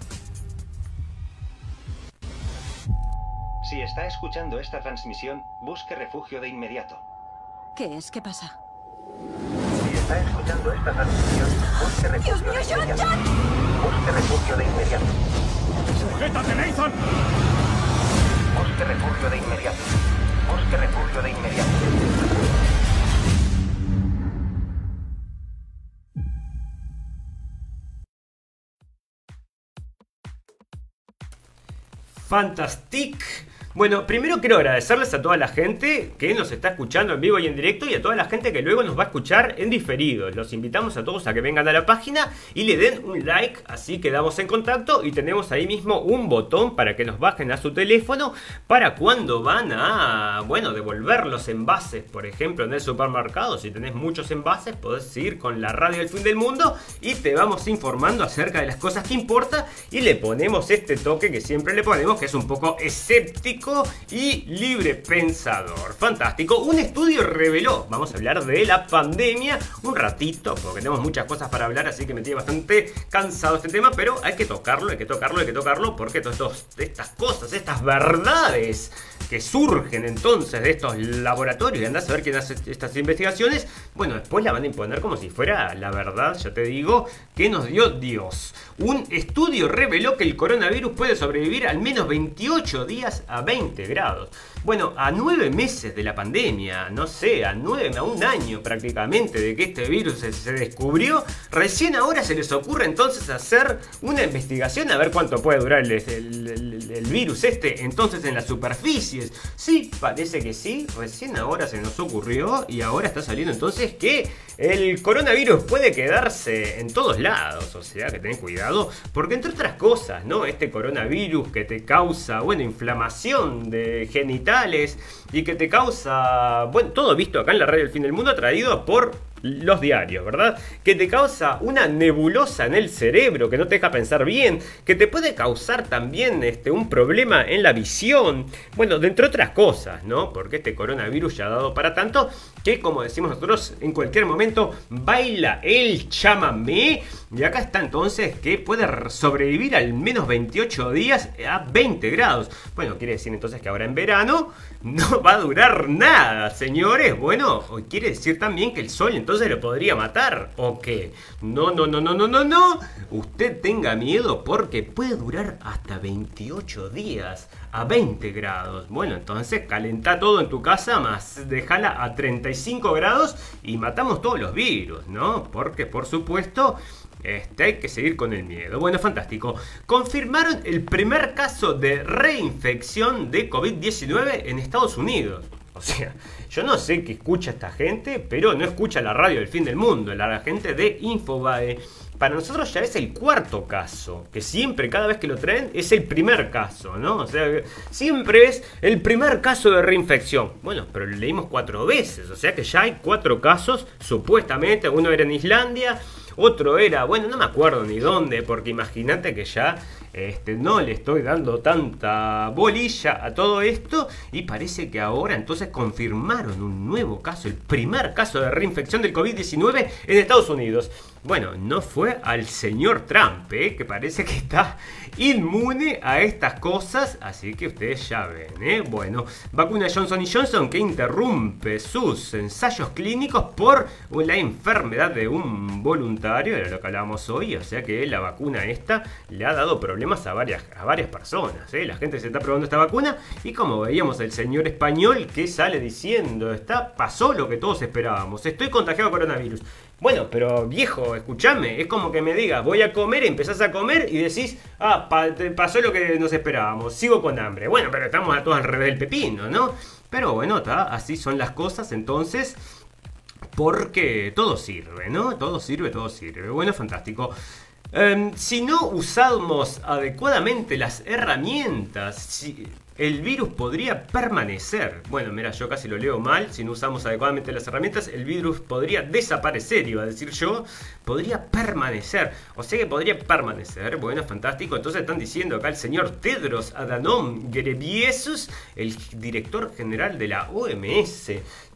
S3: Si está escuchando esta transmisión, busque refugio de inmediato.
S4: ¿Qué es? ¿Qué pasa?
S3: Está escuchando esta transmisión, busque refugio de inmediato. Busque refugio de inmediato.
S5: ¡Sujétate, Nathan!
S3: Busque refugio de inmediato. Busque refugio de inmediato.
S2: Fantastic. Bueno, primero quiero agradecerles a toda la gente que nos está escuchando en vivo y en directo y a toda la gente que luego nos va a escuchar en diferido. Los invitamos a todos a que vengan a la página y le den un like, así quedamos en contacto y tenemos ahí mismo un botón para que nos bajen a su teléfono para cuando van a, bueno, devolver los envases, por ejemplo, en el supermercado. Si tenés muchos envases, podés ir con la radio del fin del mundo y te vamos informando acerca de las cosas que importa y le ponemos este toque que siempre le ponemos, que es un poco escéptico y libre pensador. Fantástico. Un estudio reveló, vamos a hablar de la pandemia un ratito, porque tenemos muchas cosas para hablar, así que me tiene bastante cansado este tema, pero hay que tocarlo, hay que tocarlo, hay que tocarlo, porque todas estas cosas, estas verdades que surgen entonces de estos laboratorios y andás a ver quién hace estas investigaciones, bueno, después la van a imponer como si fuera la verdad, ya te digo, que nos dio Dios. Un estudio reveló que el coronavirus puede sobrevivir al menos 28 días a 20 grados. Bueno, a nueve meses de la pandemia, no sé, a nueve, a un año prácticamente de que este virus se, descubrió, recién ahora se les ocurre entonces hacer una investigación a ver cuánto puede durar el, virus este entonces en las superficies. Sí, parece que sí, recién ahora se nos ocurrió y ahora está saliendo entonces que el coronavirus puede quedarse en todos lados, o sea que ten cuidado, porque entre otras cosas, ¿no? Este coronavirus que te causa, bueno, inflamación de y que te causa, bueno, todo visto acá en la radio del fin del mundo, traído por los diarios, ¿verdad? Que te causa una nebulosa en el cerebro que no te deja pensar bien, que te puede causar también este, un problema en la visión, bueno, entre otras cosas, ¿no? Porque este coronavirus ya ha dado para tanto que, como decimos nosotros, en cualquier momento baila el chamamé. Y acá está entonces que puede sobrevivir al menos 28 días a 20 grados. Bueno, quiere decir entonces que ahora en verano no va a durar nada, señores. Bueno, quiere decir también que el sol entonces lo podría matar. ¿O qué? No, no, no, no, no, no, no. Usted tenga miedo porque puede durar hasta 28 días a 20 grados. Bueno, entonces calenta todo en tu casa, más déjala a 35 grados y matamos todos los virus, ¿no? Porque por supuesto... Este, hay que seguir con el miedo. Bueno, fantástico. Confirmaron el primer caso de reinfección de COVID-19 en Estados Unidos. O sea, [laughs] yo no sé qué escucha esta gente, pero no escucha la radio del fin del mundo, la gente de Infobae. Para nosotros ya es el cuarto caso, que siempre, cada vez que lo traen, es el primer caso, ¿no? O sea, siempre es el primer caso de reinfección. Bueno, pero lo leímos cuatro veces, o sea que ya hay cuatro casos, supuestamente, uno era en Islandia, otro era, bueno, no me acuerdo ni dónde, porque imagínate que ya este, no le estoy dando tanta bolilla a todo esto y parece que ahora entonces confirmaron un nuevo caso, el primer caso de reinfección del COVID-19 en Estados Unidos. Bueno, no fue al señor Trump, ¿eh? que parece que está inmune a estas cosas, así que ustedes ya ven, ¿eh? Bueno, vacuna Johnson Johnson que interrumpe sus ensayos clínicos por la enfermedad de un voluntario, era lo que hablábamos hoy, o sea que la vacuna esta le ha dado problemas a varias, a varias personas, ¿eh? La gente se está probando esta vacuna y como veíamos el señor español que sale diciendo, está, pasó lo que todos esperábamos, estoy contagiado de coronavirus. Bueno, pero viejo, escúchame, es como que me digas, voy a comer, empezás a comer y decís, ah, pa- pasó lo que nos esperábamos, sigo con hambre. Bueno, pero estamos a todos al revés del pepino, ¿no? Pero bueno, está, así son las cosas, entonces, porque todo sirve, ¿no? Todo sirve, todo sirve. Bueno, fantástico. Em, si no usamos adecuadamente las herramientas, si- el virus podría permanecer. Bueno, mira, yo casi lo leo mal, si no usamos adecuadamente las herramientas, el virus podría desaparecer, iba a decir yo, podría permanecer. O sea que podría permanecer, bueno, fantástico. Entonces están diciendo acá el señor Tedros Adhanom Ghebreyesus, el director general de la OMS.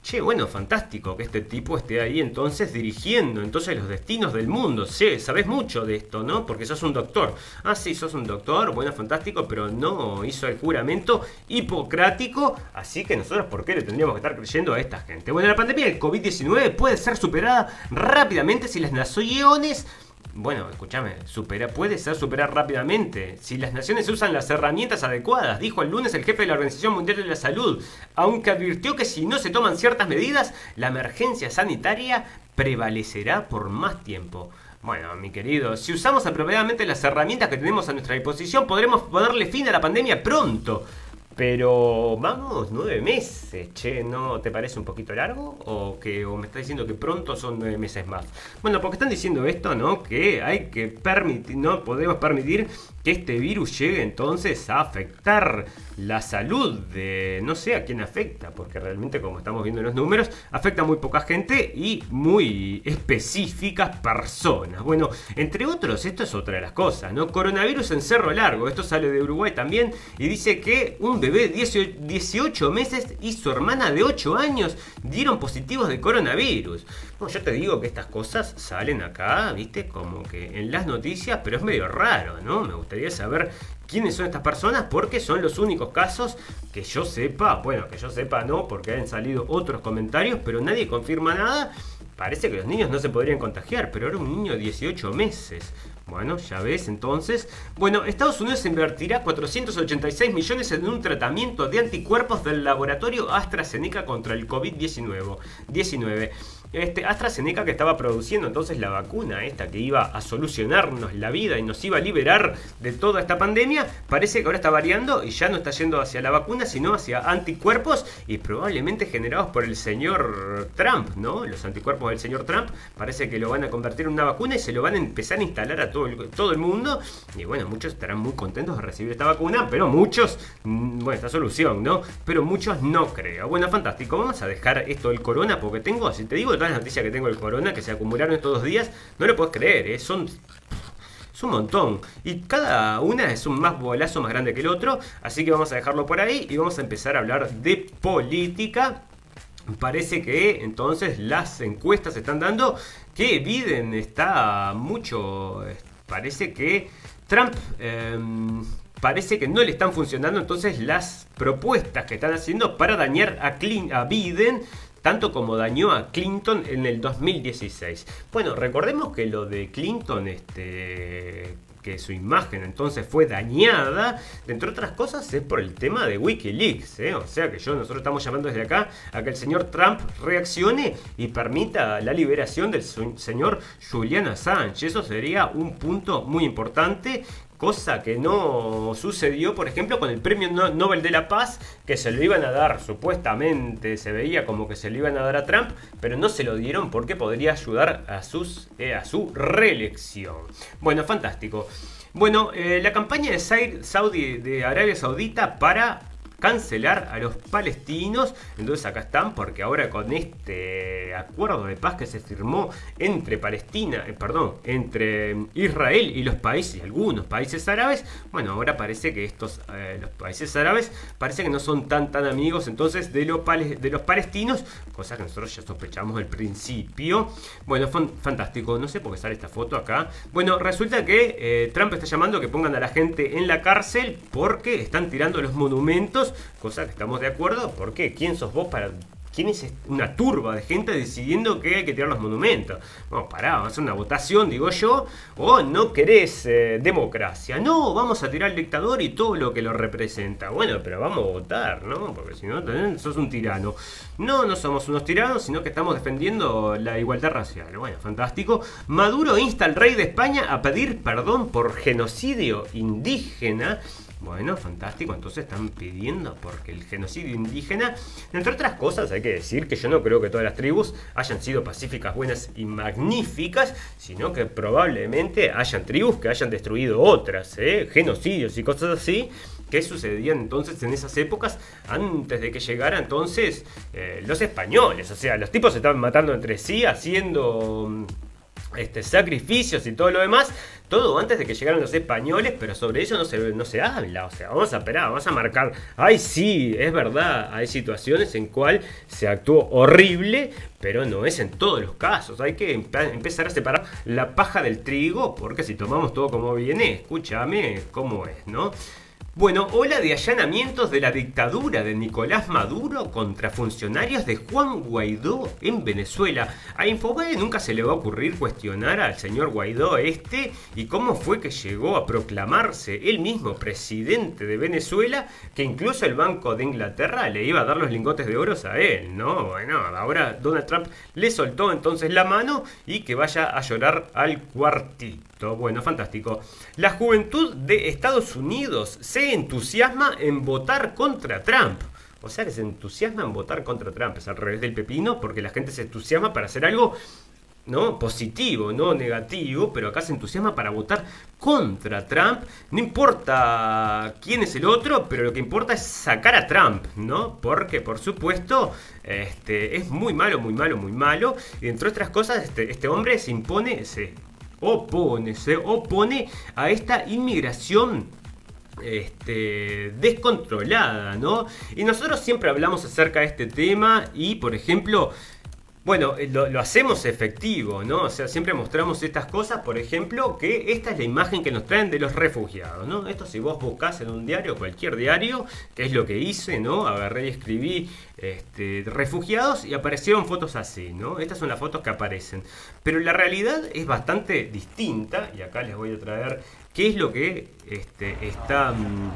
S2: Che, bueno, fantástico que este tipo esté ahí entonces dirigiendo entonces los destinos del mundo. Sí, sabes mucho de esto, ¿no? Porque sos un doctor. Ah, sí, sos un doctor, bueno, fantástico, pero no hizo el juramento hipocrático. Así que nosotros, ¿por qué le tendríamos que estar creyendo a esta gente? Bueno, la pandemia del COVID-19 puede ser superada rápidamente si las naciones bueno, escúchame, supera, puede ser superar rápidamente si las naciones usan las herramientas adecuadas, dijo el lunes el jefe de la Organización Mundial de la Salud, aunque advirtió que si no se toman ciertas medidas, la emergencia sanitaria prevalecerá por más tiempo. Bueno, mi querido, si usamos apropiadamente las herramientas que tenemos a nuestra disposición, podremos ponerle fin a la pandemia pronto. Pero vamos, nueve meses, che, ¿no te parece un poquito largo? ¿O que o me está diciendo que pronto son nueve meses más? Bueno, porque están diciendo esto, ¿no? Que hay que permitir, no podemos permitir que este virus llegue entonces a afectar la salud de no sé a quién afecta, porque realmente como estamos viendo en los números, afecta a muy poca gente y muy específicas personas. Bueno, entre otros, esto es otra de las cosas, ¿no? Coronavirus en Cerro Largo, esto sale de Uruguay también, y dice que un bebé de 18 meses y su hermana de 8 años dieron positivos de coronavirus. Bueno, yo te digo que estas cosas salen acá, viste, como que en las noticias, pero es medio raro, ¿no? Me gustaría saber quiénes son estas personas porque son los únicos casos que yo sepa, bueno, que yo sepa no, porque han salido otros comentarios, pero nadie confirma nada. Parece que los niños no se podrían contagiar, pero era un niño de 18 meses. Bueno, ya ves entonces. Bueno, Estados Unidos invertirá 486 millones en un tratamiento de anticuerpos del laboratorio AstraZeneca contra el COVID-19. 19 este, AstraZeneca que estaba produciendo entonces la vacuna esta que iba a solucionarnos la vida y nos iba a liberar de toda esta pandemia, parece que ahora está variando y ya no está yendo hacia la vacuna, sino hacia anticuerpos y probablemente generados por el señor Trump, ¿no? Los anticuerpos del señor Trump parece que lo van a convertir en una vacuna y se lo van a empezar a instalar a todo el, todo el mundo. Y bueno, muchos estarán muy contentos de recibir esta vacuna, pero muchos, mm, bueno, esta solución, ¿no? Pero muchos no creo. Bueno, fantástico, vamos a dejar esto del corona porque tengo, si te digo, las noticias que tengo del corona, que se acumularon estos dos días, no lo puedes creer, ¿eh? son un montón. Y cada una es un más bolazo más grande que el otro. Así que vamos a dejarlo por ahí y vamos a empezar a hablar de política. Parece que entonces las encuestas están dando que Biden está mucho. Parece que Trump. Em, parece que no le están funcionando entonces las propuestas que están haciendo para dañar a, a Biden tanto como dañó a Clinton en el 2016. Bueno, recordemos que lo de Clinton, este, que su imagen entonces fue dañada, entre otras cosas, es por el tema de Wikileaks. ¿eh? O sea que yo, nosotros estamos llamando desde acá a que el señor Trump reaccione y permita la liberación del señor Julian Assange. Eso sería un punto muy importante Cosa que no sucedió, por ejemplo, con el premio Nobel de la Paz, que se lo iban a dar, supuestamente se veía como que se lo iban a dar a Trump, pero no se lo dieron porque podría ayudar a, eh, a su reelección. Bueno, fantástico. Bueno, eh, la campaña de Saudi, de Arabia Saudita para cancelar a los palestinos. Entonces acá están porque ahora con este acuerdo de paz que se firmó entre Palestina, eh, perdón, entre Israel y los países, algunos países árabes, bueno, ahora parece que estos, eh, los países árabes, parece que no son tan tan amigos entonces de, los de los palestinos, cosa que nosotros ya sospechamos al principio. Bueno, fantástico, no sé por qué sale esta foto acá. Bueno, resulta que eh, Trump está llamando que pongan a la gente en la cárcel porque están tirando los monumentos cosa que estamos de acuerdo. ¿Por qué? ¿Quién sos vos para ¿Quién es una turba de gente decidiendo que hay que tirar los monumentos? Vamos, pará, vamos a hacer una votación, digo yo. O no querés eh, democracia. No, vamos a tirar al dictador y todo lo que lo representa. Bueno, pero vamos a votar, ¿no? Porque si no, sos un tirano. No, no somos unos tiranos, sino que estamos defendiendo la igualdad racial. Bueno, fantástico. Maduro insta al rey de España a pedir perdón por genocidio indígena bueno, fantástico. Entonces están pidiendo porque el genocidio indígena, entre otras cosas, hay que decir que yo no creo que todas las tribus hayan sido pacíficas, buenas y magníficas, sino que probablemente hayan tribus que hayan destruido otras, ¿eh? genocidios y cosas así que sucedían entonces en esas épocas antes de que llegara entonces eh, los españoles. O sea, los tipos se estaban matando entre sí, haciendo mm, este, sacrificios y todo lo demás, todo antes de que llegaran los españoles, pero sobre eso no se, no se habla. O sea, vamos a esperar, vamos a marcar. Ay, sí, es verdad, hay situaciones en cual se actuó horrible, pero no es en todos los casos. Hay que empezar a separar la paja del trigo, porque si tomamos todo como viene, escúchame cómo es, ¿no? Bueno, ola de allanamientos de la dictadura de Nicolás Maduro contra funcionarios de Juan Guaidó en Venezuela. A Infobae nunca se le va a ocurrir cuestionar al señor Guaidó este y cómo fue que llegó a proclamarse el mismo presidente de Venezuela que incluso el Banco de Inglaterra le iba a dar los lingotes de oro a él, ¿no? Bueno, ahora Donald Trump le soltó entonces la mano y que vaya a llorar al cuartito. Bueno, fantástico. La juventud de Estados Unidos se entusiasma en votar contra Trump. O sea se entusiasma en votar contra Trump. Es al revés del pepino porque la gente se entusiasma para hacer algo ¿no? positivo, no negativo, pero acá se entusiasma para votar contra Trump. No importa quién es el otro, pero lo que importa es sacar a Trump, ¿no? Porque, por supuesto, este, es muy malo, muy malo, muy malo. Y entre otras cosas, este, este hombre se impone, se opone, se opone a esta inmigración este, descontrolada, ¿no? Y nosotros siempre hablamos acerca de este tema y, por ejemplo, bueno, eh, lo, hacemos efectivo, ¿no? O sea, siempre mostramos estas cosas, por ejemplo, que esta es la imagen que nos traen de los refugiados, ¿no? Esto si vos buscás en un diario, cualquier diario, que es lo que hice, ¿no? Agarré y escribí este, refugiados y aparecieron fotos así, ¿no? Estas son las fotos que aparecen. Pero la realidad es bastante distinta, y acá les voy a traer qué es lo que este, está... Mm,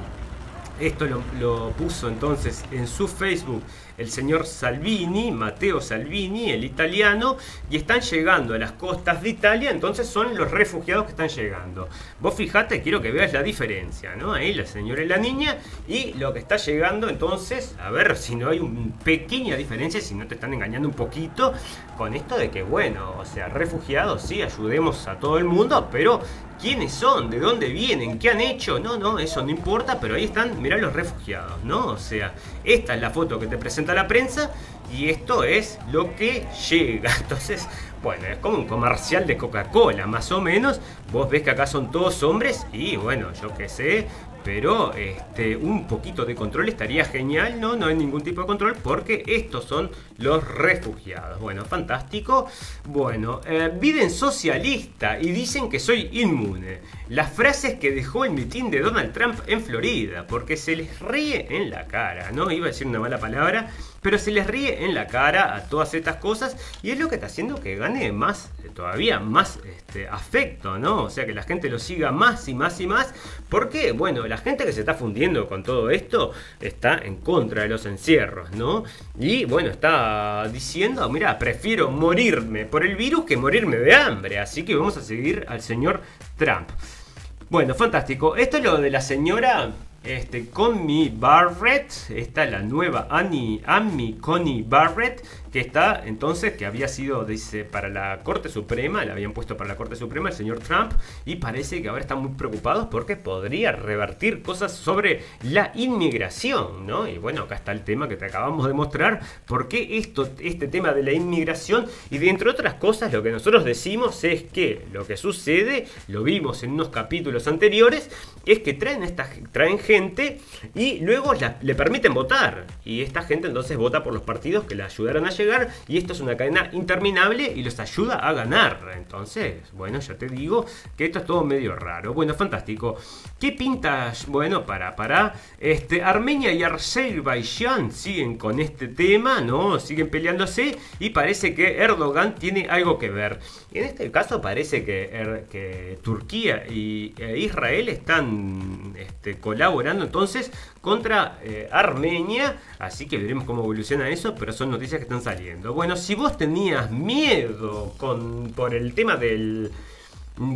S2: esto lo puso entonces en su Facebook el señor Salvini, Matteo Salvini, el italiano, y están llegando a las costas de Italia, entonces son los refugiados que están llegando. Vos fijate, quiero que veas la diferencia, ¿no? Ahí la señora y la niña, y lo que está llegando entonces, a ver si no hay una pequeña diferencia, si no te están engañando un poquito con esto de que, bueno, o sea, refugiados, sí, ayudemos a todo el mundo, pero quiénes son, de dónde vienen, qué han hecho, no, no, eso no importa, pero ahí están, mirá los refugiados, ¿no? O sea, esta es la foto que te presenta la prensa y esto es lo que llega. [laughs] Entonces, bueno, es como un comercial de Coca-Cola, más o menos. Vos ves que acá son todos hombres y bueno, yo qué sé, pero este, un poquito de control estaría genial, ¿no? No hay ningún tipo de control porque estos son los refugiados. Bueno, fantástico. Bueno, eh, viven socialista y dicen que soy inmune. Las frases que dejó el mitin de Donald Trump en Florida, porque se les ríe en la cara, ¿no? Iba a decir una mala palabra, pero se les ríe en la cara a todas estas cosas y es lo que está haciendo que gane más, todavía más este, afecto, ¿no? O sea, que la gente lo siga más y más y más, porque, bueno, la gente que se está fundiendo con todo esto está en contra de los encierros, ¿no? Y, bueno, está diciendo, mira, prefiero morirme por el virus que morirme de hambre, así que vamos a seguir al señor Trump. Bueno, fantástico. Esto es lo de la señora este, Connie Barrett, esta es la nueva Annie, Amy Connie Barrett, que está entonces, que había sido, dice, para la Corte Suprema, le habían puesto para la Corte Suprema el señor Trump, y parece que ahora están muy preocupados porque podría revertir cosas sobre la inmigración, ¿no? Y bueno, acá está el tema que te acabamos de mostrar, por qué esto, este tema de la inmigración, y de entre otras cosas, lo que nosotros decimos es que lo que sucede, lo vimos en unos capítulos anteriores, es que traen, esta, traen gente y luego le permiten votar, y esta gente entonces vota por los partidos que la ayudaron a y esto es una cadena interminable y los ayuda a ganar. Entonces, bueno, ya te digo que esto es todo medio raro. Bueno, fantástico. ¿Qué pintas? Bueno, para, para. Este, Armenia y Azerbaiyán siguen con este tema, ¿no? Siguen peleándose y parece que Erdogan tiene algo que ver. En este caso parece que, er, Turquía y e Israel están este, colaborando entonces contra eh, Armenia, así que veremos cómo evoluciona eso, pero son noticias que están saliendo. Bueno, si vos tenías miedo con, por el tema del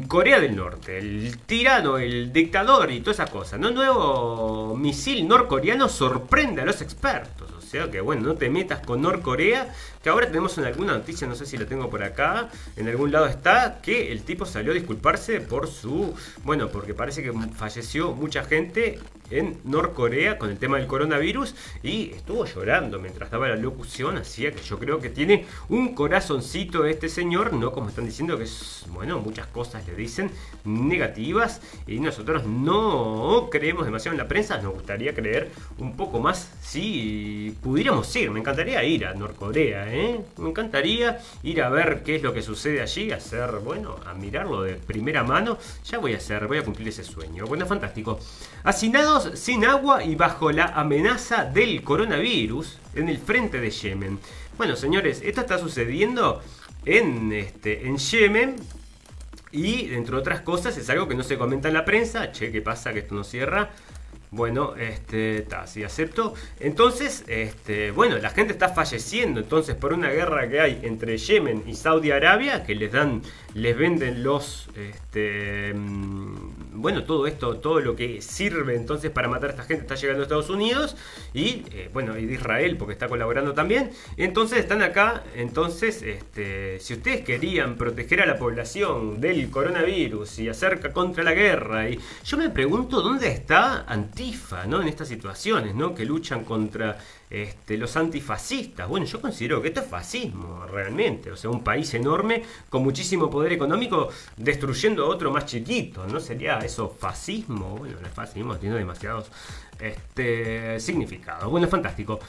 S2: Corea del Norte, el tirano, el dictador y toda esa cosa, ¿no? Nuevo misil norcoreano sorprende a los expertos. O sea que, bueno, no te metas con Norcorea que ahora tenemos en alguna noticia, no sé si lo tengo por acá, en algún lado está, que el tipo salió a disculparse por su, bueno, porque parece que falleció mucha gente en Norcorea con el tema del coronavirus y estuvo llorando mientras daba la locución, así que yo creo que tiene un corazoncito este señor, no como están diciendo que es, bueno, muchas cosas le dicen negativas y nosotros no creemos demasiado en la prensa, nos gustaría creer un poco más si pudiéramos ir, me encantaría ir a Norcorea, ¿eh? me encantaría ir a ver qué es lo que sucede allí, hacer, bueno, a mirarlo de primera mano, ya voy a hacer, voy a cumplir ese sueño, bueno, fantástico. Hacinados sin agua y bajo la amenaza del coronavirus en el frente de Yemen. Bueno, señores, esto está sucediendo en, este, en Yemen. Y, entre otras cosas, es algo que no se comenta en la prensa. Che, ¿qué pasa? Que esto no cierra. Bueno, este, está, sí acepto. Entonces, este, bueno, la gente está falleciendo entonces por una guerra que hay entre Yemen y Saudi Arabia, que les dan, les venden los, este, mm, bueno, todo esto, todo lo que sirve entonces para matar a esta gente está llegando a Estados Unidos y, eh, bueno, y de Israel porque está colaborando también. Entonces están acá, entonces, este, si ustedes querían proteger a la población del coronavirus y hacer contra la guerra, y yo me pregunto dónde está Antifa, ¿no? En estas situaciones, ¿no? Que luchan contra este, los antifascistas. Bueno, yo considero que esto es fascismo, realmente. O sea, un país enorme con muchísimo poder económico destruyendo a otro más chiquito. ¿No sería eso fascismo? Bueno, el fascismo tiene demasiados este, significados. Bueno, fantástico.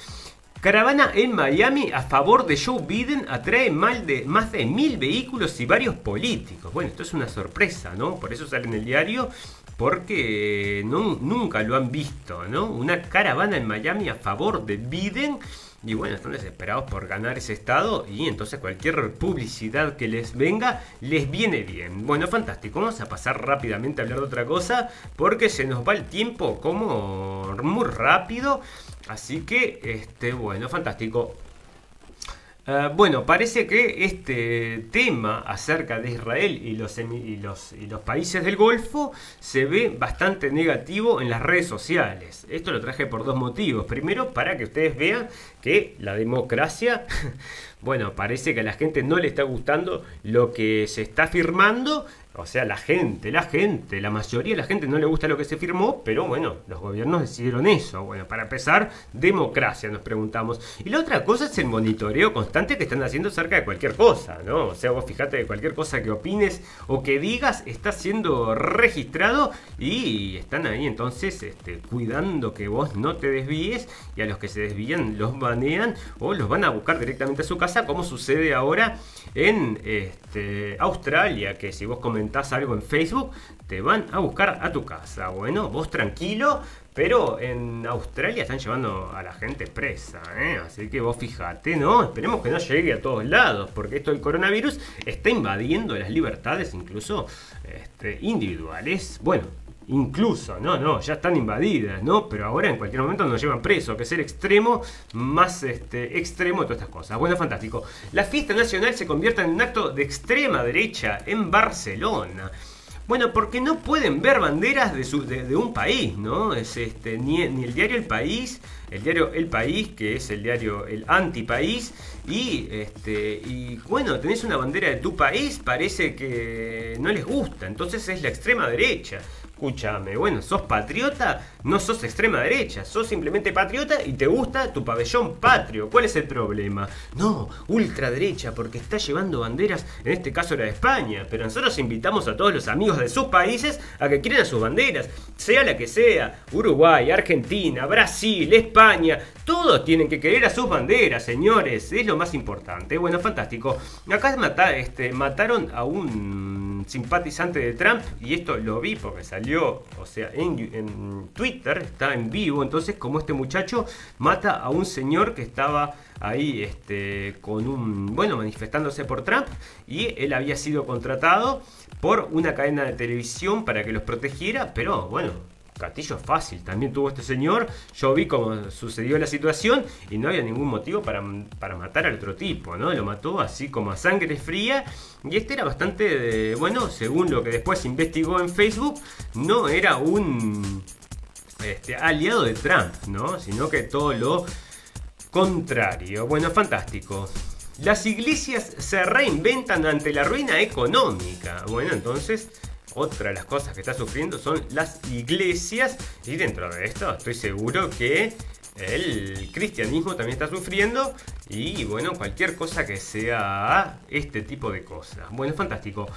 S2: Caravana en Miami a favor de Joe Biden atrae más de, más de mil vehículos y varios políticos. Bueno, esto es una sorpresa, ¿no? Por eso sale en el diario porque no, nunca lo han visto, ¿no? Una caravana en Miami a favor de Biden. Y bueno, están desesperados por ganar ese estado y entonces cualquier publicidad que les venga les viene bien. Bueno, fantástico. Vamos a pasar rápidamente a hablar de otra cosa porque se nos va el tiempo como muy rápido. Así que, este, bueno, fantástico. Uh, bueno, parece que este tema acerca de Israel y los, y, los, y los, países del Golfo se ve bastante negativo en las redes sociales. Esto lo traje por dos motivos. Primero, para que ustedes vean que la democracia, [laughs] bueno, parece que a la gente no le está gustando lo que se está firmando o sea, la gente, la gente, la mayoría de la gente no le gusta lo que se firmó, pero bueno, los gobiernos decidieron eso. Bueno, para empezar, democracia, nos preguntamos. Y la otra cosa es el monitoreo constante que están haciendo acerca de cualquier cosa, ¿no? O sea, vos fíjate que cualquier cosa que opines o que digas está siendo registrado y están ahí entonces este, cuidando que vos no te desvíes y a los que se desvían los banean o los van a buscar directamente a su casa, como sucede ahora en este, Australia, que si vos comentás algo en Facebook, te van a buscar a tu casa. Bueno, vos tranquilo, pero en Australia están llevando a la gente presa, ¿eh? así que vos fijate, ¿no? Esperemos que no llegue a todos lados, porque esto del coronavirus está invadiendo las libertades incluso este, individuales. Bueno, Incluso, no, no, ya están invadidas, ¿no? Pero ahora en cualquier momento nos llevan preso, que es el extremo más este, extremo de todas estas cosas. Bueno, fantástico. La fiesta nacional se convierte en un acto de extrema derecha en Barcelona. Bueno, porque no pueden ver banderas de, su, de, un país, ¿no? Es este, ni, ni, el diario El País, el diario El País, que es el diario El Antipaís, y, este, y bueno, tenés una bandera de tu país, parece que no les gusta, entonces es la extrema derecha. Escúchame, bueno, sos patriota, no sos extrema derecha, sos simplemente patriota y te gusta tu pabellón patrio. ¿Cuál es el problema? No, ultraderecha, porque está llevando banderas, en este caso era de España, pero nosotros invitamos a todos los amigos de sus países a que quieran sus banderas, sea la que sea, Uruguay, Argentina, Brasil, España, todos tienen que querer a sus banderas, señores, es lo más importante. Bueno, fantástico. Acá este, mataron a un simpatizante de Trump y esto lo vi porque salió o sea, en, Twitter, está en vivo, entonces como este muchacho mata a un señor que estaba ahí este, con un, bueno, manifestándose por Trump y él había sido contratado por una cadena de televisión para que los protegiera, pero bueno, Gatillo fácil, también tuvo este señor. Yo vi cómo sucedió la situación y no había ningún motivo para, para matar al otro tipo, ¿no? Lo mató así como a sangre fría. Y este era bastante, bueno, según lo que después investigó en Facebook, no era un este, aliado de Trump, ¿no? Sino que todo lo contrario. Bueno, fantástico. Las iglesias se reinventan ante la ruina económica. Bueno, entonces otra de las cosas que está sufriendo son las iglesias y dentro de esto estoy seguro que el cristianismo también está sufriendo y bueno, cualquier cosa que sea este tipo de cosas. Bueno, fantástico.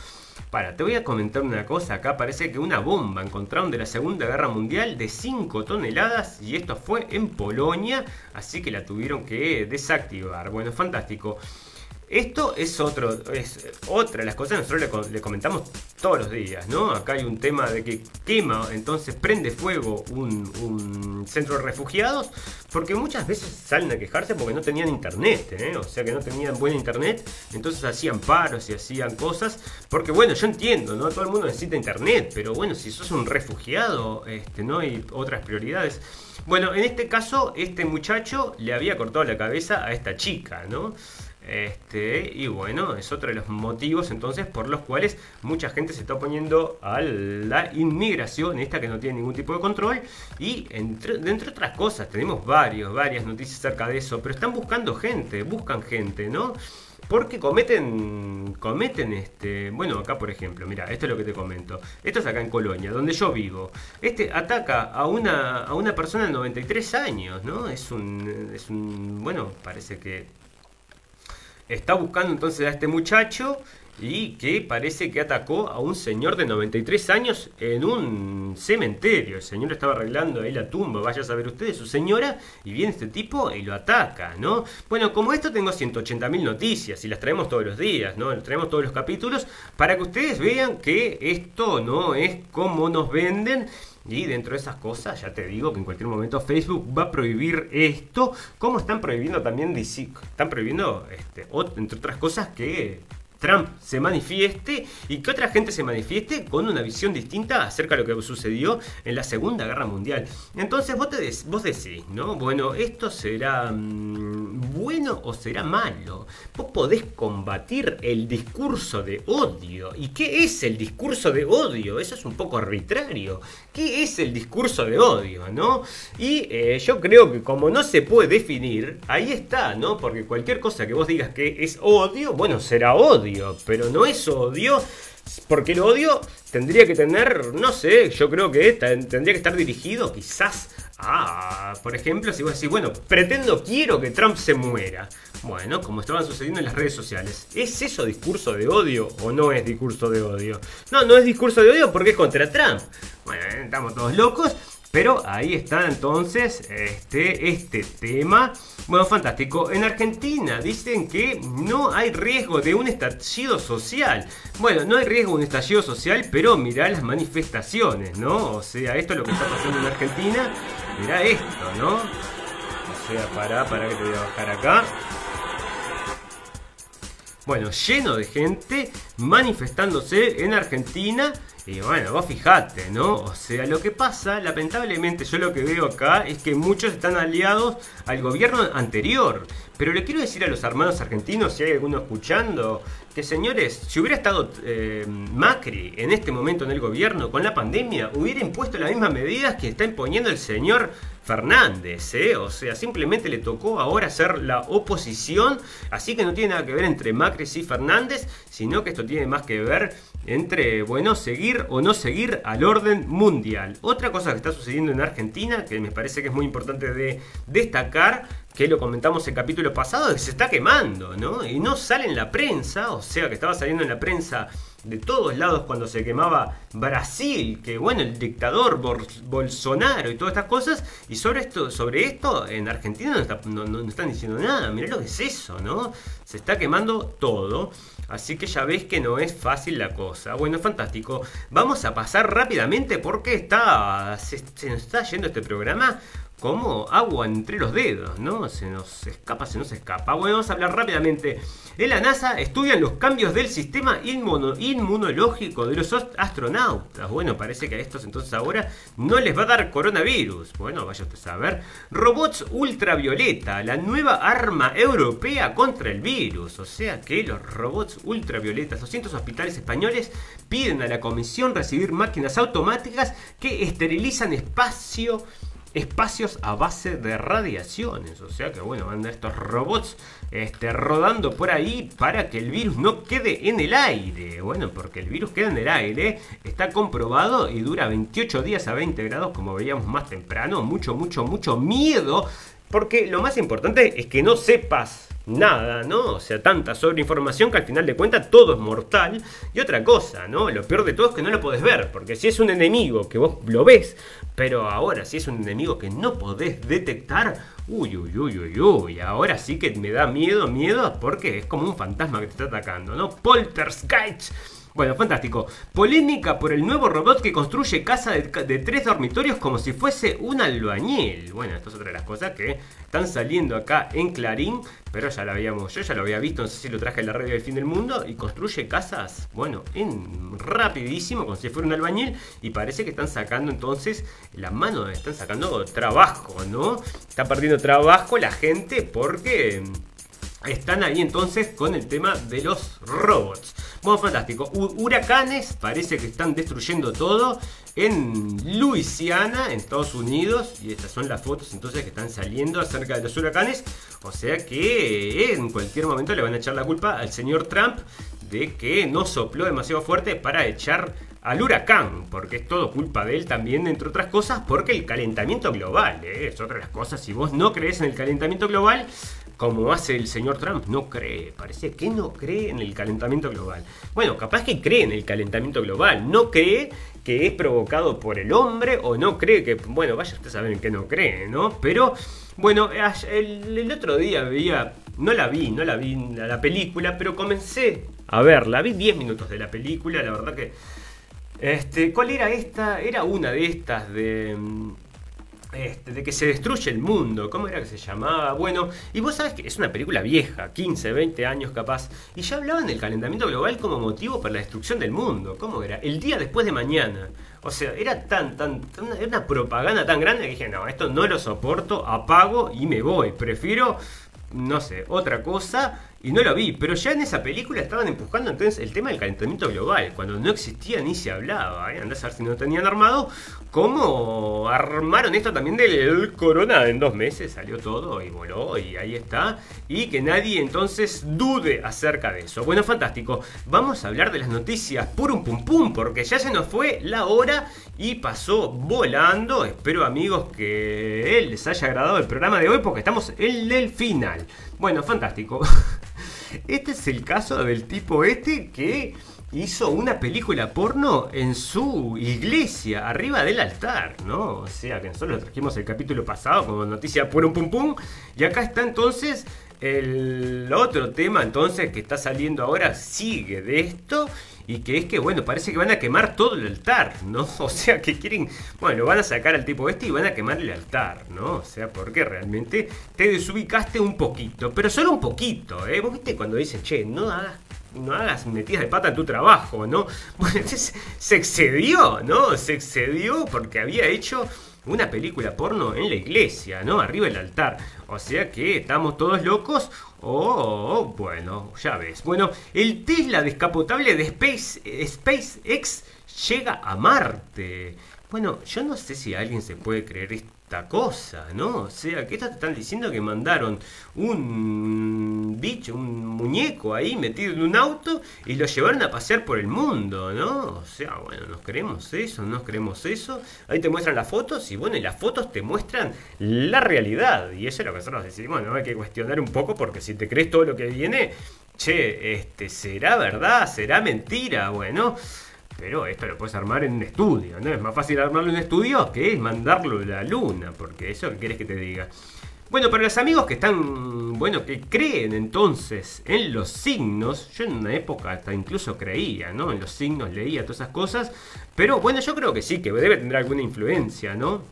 S2: Para, te voy a comentar una cosa. Acá parece que una bomba encontraron de la Segunda Guerra Mundial de 5 toneladas y esto fue en Polonia, así que la tuvieron que desactivar. Bueno, fantástico. Esto es otro, es otra de las cosas que nosotros le, comentamos todos los días, ¿no? Acá hay un tema de que quema, entonces prende fuego un, centro de refugiados, porque muchas veces salen a quejarse porque no tenían internet, ¿eh? O sea que no tenían buena internet, entonces hacían paros y hacían cosas, porque bueno, yo entiendo, ¿no? Todo el mundo necesita internet, pero bueno, si sos un refugiado, este, no hay otras prioridades. Bueno, en este caso, este muchacho le había cortado la cabeza a esta chica, ¿no? Este, y bueno, es otro de los motivos entonces por los cuales mucha gente se está oponiendo a la inmigración, esta que no tiene ningún tipo de control. Y entre, entre otras cosas, tenemos varios, varias noticias acerca de eso, pero están buscando gente, buscan gente, ¿no? Porque cometen, cometen este, bueno, acá por ejemplo, mira, esto es lo que te comento. Esto es acá en Colonia, donde yo vivo. Este ataca a una, a una persona de 93 años, ¿no? Es un, es un, bueno, parece que está buscando entonces a este muchacho y que parece que atacó a un señor de 93 años en un cementerio. El señor estaba arreglando ahí la tumba, vaya a saber ustedes, su señora, y viene este tipo y lo ataca, ¿no? Bueno, como esto tengo 180.000 noticias y las traemos todos los días, ¿no? Las traemos todos los capítulos para que ustedes vean que esto no es como nos venden y dentro de esas cosas, ya te digo que en cualquier momento Facebook va a prohibir esto, como están prohibiendo también, están prohibiendo, este, entre otras cosas, que Trump se manifieste y que otra gente se manifieste con una visión distinta acerca de lo que sucedió en la Segunda Guerra Mundial. Entonces vos, te vos decís, ¿no? Bueno, esto será mm, bueno o será malo. Vos podés combatir el discurso de odio. ¿Y qué es el discurso de odio? Eso es un poco arbitrario. ¿Qué es el discurso de odio, no? Y eh, yo creo que como no se puede definir, ahí está, ¿no? Porque cualquier cosa que vos digas que es odio, bueno, será odio pero no es odio, porque el odio tendría que tener, no sé, yo creo que tendría que estar dirigido quizás a, por ejemplo, si vos decís, bueno, pretendo, quiero que Trump se muera. Bueno, como estaban sucediendo en las redes sociales, ¿es eso discurso de odio o no es discurso de odio? No, no es discurso de odio porque es contra Trump. Bueno, estamos todos locos. Pero ahí está entonces este, este tema. Bueno, fantástico. En Argentina dicen que no hay riesgo de un estallido social. Bueno, no hay riesgo de un estallido social, pero mirá las manifestaciones, ¿no? O sea, esto es lo que está pasando en Argentina. Mirá esto, ¿no? O sea, para, para que te voy a bajar acá. Bueno, lleno de gente manifestándose en Argentina y bueno, vos fijate, ¿no? O sea, lo que pasa, lamentablemente, yo lo que veo acá es que muchos están aliados al gobierno anterior. Pero le quiero decir a los hermanos argentinos, si hay alguno escuchando, que señores, si hubiera estado eh, Macri en este momento en el gobierno con la pandemia, hubiera impuesto las mismas medidas que está imponiendo el señor Fernández, ¿eh? O sea, simplemente le tocó ahora ser la oposición, así que no tiene nada que ver entre Macri y Fernández, sino que esto tiene más que ver entre, bueno, seguir o no seguir al orden mundial. Otra cosa que está sucediendo en Argentina, que me parece que es muy importante de destacar, que lo comentamos en el capítulo pasado, que se está quemando, ¿no? Y no sale en la prensa, o sea que estaba saliendo en la prensa de todos lados cuando se quemaba Brasil, que bueno, el dictador Bolsonaro y todas estas cosas, y sobre esto, sobre esto en Argentina no, están diciendo nada, mirá lo que es eso, ¿no? Se está quemando todo. Así que ya ves que no es fácil la cosa. Bueno, fantástico. Vamos a pasar rápidamente porque está, se, nos está yendo este programa como agua entre los dedos, ¿no? Se nos escapa, se nos escapa. Bueno, vamos a hablar rápidamente. En la NASA estudian los cambios del sistema inmunológico de los astronautas. Bueno, parece que a estos entonces ahora no les va a dar coronavirus. Bueno, vaya usted a saber. Robots ultravioleta, la nueva arma europea contra el virus. O sea que los robots ultravioletas, 200 hospitales españoles piden a la comisión recibir máquinas automáticas que esterilizan espacio espacios a base de radiaciones. O sea que bueno, van estos robots este, rodando por ahí para que el virus no quede en el aire. Bueno, porque el virus queda en el aire, está comprobado y dura 28 días a 20 grados, como veíamos más temprano. Mucho, mucho, mucho miedo. Porque lo más importante es que no sepas nada, ¿no? O sea, tanta sobreinformación que al final de cuentas todo es mortal. Y otra cosa, ¿no? Lo peor de todo es que no lo podés ver, porque si es un enemigo que vos lo ves, pero ahora si es un enemigo que no podés detectar, uy, uy, uy, uy, uy, ahora sí que me da miedo, miedo, porque es como un fantasma que te está atacando, ¿no? Poltergeist bueno, fantástico. Polémica por el nuevo robot que construye casa de, tres dormitorios como si fuese un albañil. Bueno, esto es otra de las cosas que están saliendo acá en Clarín, pero ya la habíamos, yo ya lo había visto, no sé si lo traje en la radio del fin del mundo, y construye casas, bueno, en rapidísimo, como si fuera un albañil, y parece que están sacando entonces la mano, están sacando trabajo, ¿no? Está perdiendo trabajo la gente porque están ahí entonces con el tema de los robots. Bueno, fantástico. huracanes parece que están destruyendo todo en Luisiana, en Estados Unidos. Y estas son las fotos entonces que están saliendo acerca de los huracanes. O sea que en cualquier momento le van a echar la culpa al señor Trump de que no sopló demasiado fuerte para echar al huracán, porque es todo culpa de él también, entre otras cosas, porque el calentamiento global, ¿eh? es otra de las cosas, si vos no crees en el calentamiento global, como hace el señor Trump, no cree, parece que no cree en el calentamiento global. Bueno, capaz que cree en el calentamiento global, no cree que es provocado por el hombre o no cree que, bueno, vaya usted a saber que no cree, ¿no? Pero, bueno, el, otro día veía, no la vi, no la vi la película, pero comencé a verla, vi 10 minutos de la película, la verdad que... Este, ¿Cuál era esta? Era una de estas de mm, este, de que se destruye el mundo, ¿cómo era que se llamaba? Bueno, y vos sabes que es una película vieja, 15, 20 años capaz, y ya hablaban del calentamiento global como motivo para la destrucción del mundo. ¿Cómo era? El día después de mañana. O sea, era tan, tan, una, una propaganda tan grande que dije, no, esto no lo soporto, apago y me voy. Prefiero, no sé, otra cosa y no lo vi, pero ya en esa película estaban empujando entonces el tema del calentamiento global, cuando no existía ni se hablaba. ¿eh? A ver si no tenían armado. ¿Cómo armaron esto también del corona? En dos meses salió todo y voló y ahí está. Y que nadie entonces dude acerca de eso. Bueno, fantástico. Vamos a hablar de las noticias purum pum pum, porque ya se nos fue la hora y pasó volando. Espero amigos que les haya agradado el programa de hoy porque estamos en el final. Bueno, fantástico. [laughs] Este es el caso del tipo este que hizo una película porno en su iglesia, arriba del altar, ¿no? O sea, que nosotros lo trajimos el capítulo pasado como noticia pum pum pum. Y acá está entonces el otro tema entonces que está saliendo ahora, sigue de esto y que es que, bueno, parece que van a quemar todo el altar, ¿no? [laughs] O sea, que quieren, bueno, van a sacar al tipo este y van a quemar el altar, ¿no? O sea, porque realmente te desubicaste un poquito, pero solo un poquito, ¿eh? Vos viste cuando dicen, che, no hagas no hagas metidas de pata en tu trabajo, ¿no? [laughs] Bueno, se excedió, ¿no? Se excedió porque había hecho una película porno en la iglesia, ¿no? Arriba del altar. O sea que estamos todos locos. Oh, bueno, ya ves. Bueno, el Tesla descapotable de Space, SpaceX llega a Marte. Bueno, yo no sé si alguien se puede creer esto cosa, ¿no? O sea, que te están diciendo que mandaron un bicho, un muñeco ahí metido en un auto y lo llevaron a pasear por el mundo, ¿no? O sea, bueno, nos creemos eso, nos creemos eso. Ahí te muestran las fotos y bueno, y las fotos te muestran la realidad. Y eso es lo que nosotros decimos, ¿no? Hay que cuestionar un poco porque si te crees todo lo que viene, che, este, ¿será verdad? ¿Será mentira? Bueno. Pero esto lo puedes armar en un estudio, ¿no? Es más fácil armarlo en un estudio que mandarlo a la luna, porque eso que quieres que te diga. Bueno, para los amigos que están, bueno, que creen entonces en los signos, yo en una época hasta incluso creía, ¿no? En los signos leía todas esas cosas, pero bueno, yo creo que sí, que debe tener alguna influencia, ¿no?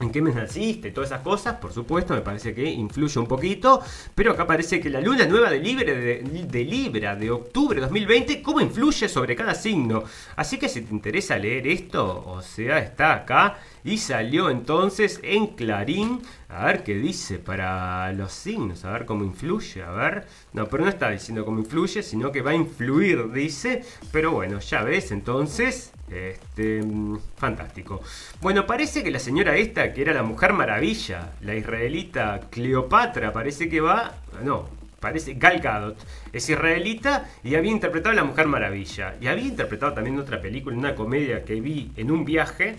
S2: En qué mes naciste, todas esas cosas, por supuesto, me parece que influye un poquito, pero acá parece que la luna nueva de, Libre, de, Libra de octubre de 2020, cómo influye sobre cada signo. Así que si te interesa leer esto, o sea, está acá y salió entonces en Clarín, a ver qué dice para los signos, a ver cómo influye, a ver, no, pero no está diciendo cómo influye, sino que va a influir, dice, pero bueno, ya ves, entonces Este, mm, fantástico. Bueno, parece que la señora esta, que era la Mujer Maravilla, la israelita Cleopatra, parece que va. No, parece Gal Gadot. Es israelita y había interpretado a la Mujer Maravilla. Y había interpretado también otra película, una comedia que vi en un viaje.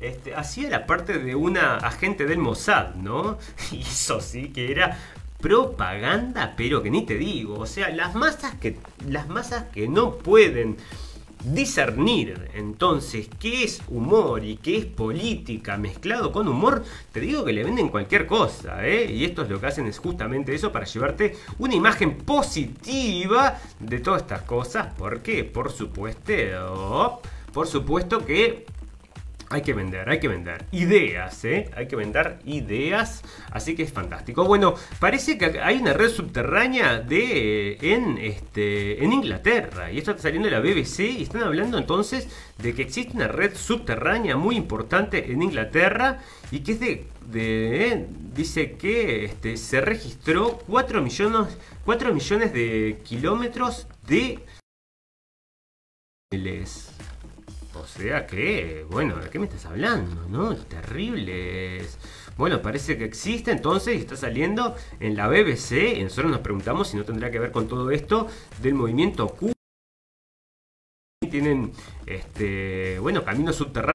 S2: Este, hacía la parte de una agente del Mossad, ¿no? [laughs] Y eso sí que era propaganda, pero que ni te digo. O sea, las masas que, las masas que no pueden discernir entonces qué es humor y qué es política mezclado con humor, te digo que le venden cualquier cosa, ¿eh? Y esto es lo que hacen es justamente eso para llevarte una imagen positiva de todas estas cosas. ¿Por qué? Por supuesto, por supuesto que hay que vender, hay que vender ideas, ¿eh? Hay que vender ideas, así que es fantástico. Bueno, parece que hay una red subterránea de en este en Inglaterra y esto está saliendo de la BBC y están hablando entonces de que existe una red subterránea muy importante en Inglaterra y que es de, de ¿eh? dice que este, se registró 4 millones 4 millones de kilómetros de o sea que, bueno, ¿de qué me estás hablando? ¿No? Terribles. Bueno, parece que existe entonces y está saliendo en la BBC. Nosotros nos preguntamos si no tendrá que ver con todo esto del movimiento Q. Tienen, este, bueno, caminos subterráneos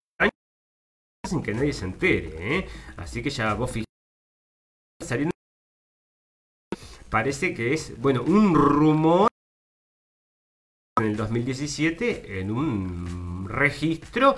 S2: sin que nadie se entere. ¿eh? Así que ya vos fijate saliendo. Parece que es, bueno, un rumor en el 2017 en un registro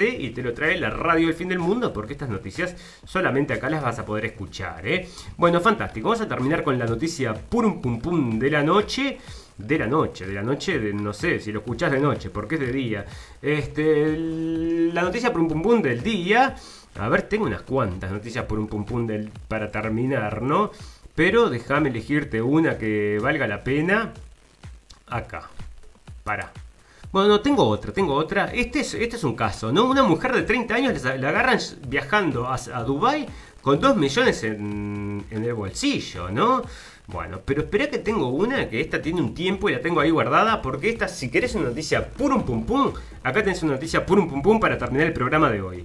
S2: y te lo trae la radio del fin del mundo porque estas noticias solamente acá las vas a poder escuchar. ¿eh? Bueno, fantástico. Vamos a terminar con la noticia purum pum pum de la noche. De la noche, de la noche, de, no sé si lo escuchás de noche, porque es de día. Este, la noticia purum pum pum del día. A ver, tengo unas cuantas noticias purum pum pum del, para terminar, ¿no? Pero déjame elegirte una que valga la pena. Acá. Bueno, no, tengo otra, tengo otra. Este es, este es un caso, ¿no? Una mujer de 30 años la agarran viajando a, a Dubai con 2 millones en, en, el bolsillo, ¿no? Bueno, pero espera que tengo una, que esta tiene un tiempo y la tengo ahí guardada, porque esta, si querés una noticia purum pum pum, acá tenés una noticia purum pum pum para terminar el programa de hoy.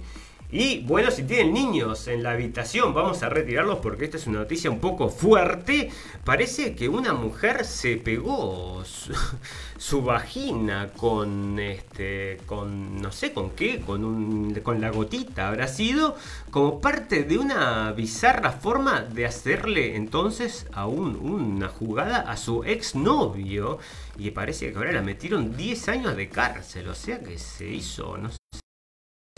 S2: Y bueno, si tienen niños en la habitación, vamos a retirarlos porque esta es una noticia un poco fuerte. Parece que una mujer se pegó [laughs] su, vagina con este, con no sé con qué, con un, con la gotita habrá sido como parte de una bizarra forma de hacerle entonces a un, una jugada a su exnovio y parece que ahora la metieron 10 años de cárcel, o sea que se hizo, no sé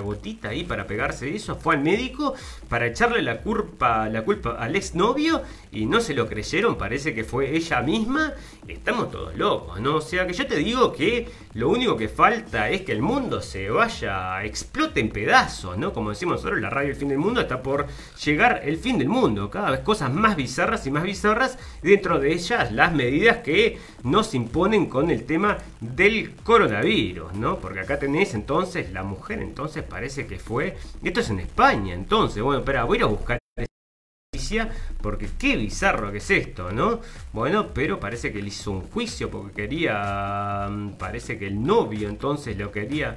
S2: gotita ahí para pegarse eso, fue al médico para echarle la culpa, la culpa al exnovio y no se lo creyeron, parece que fue ella misma, estamos todos locos, ¿no? O sea que yo te digo que lo único que falta es que el mundo se vaya, explote en pedazos, ¿no? Como decimos nosotros, la radio El Fin del Mundo está por llegar el fin del mundo, cada vez cosas más bizarras y más bizarras, dentro de ellas las medidas que nos imponen con el tema del coronavirus, ¿no? Porque acá tenés entonces la mujer entonces parece que fue. Esto es en España, entonces. Bueno, espera, voy a ir a buscar porque qué bizarro que es esto, ¿no? Bueno, pero parece que él hizo un juicio porque quería. Mm, parece que el novio entonces lo quería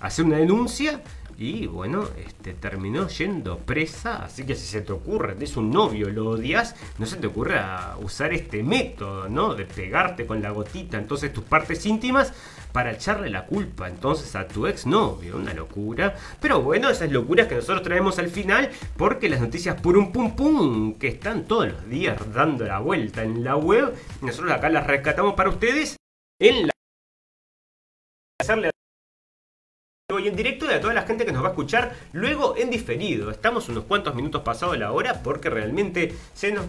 S2: hacer una denuncia y bueno, este, terminó yendo presa. Así que si se te ocurre, es un novio, lo odias, no se te ocurre usar este método, ¿no? De pegarte con la gotita, entonces tus partes íntimas, para echarle la culpa entonces a tu ex novio. Una locura. Pero bueno, esas locuras que nosotros traemos al final, porque las noticias por un pum pum, que están todos los días dando la vuelta en la web, nosotros acá las rescatamos para ustedes en la hacerle y en directo y a toda la gente que nos va a escuchar luego en diferido. Estamos unos cuantos minutos pasados la hora porque realmente se nos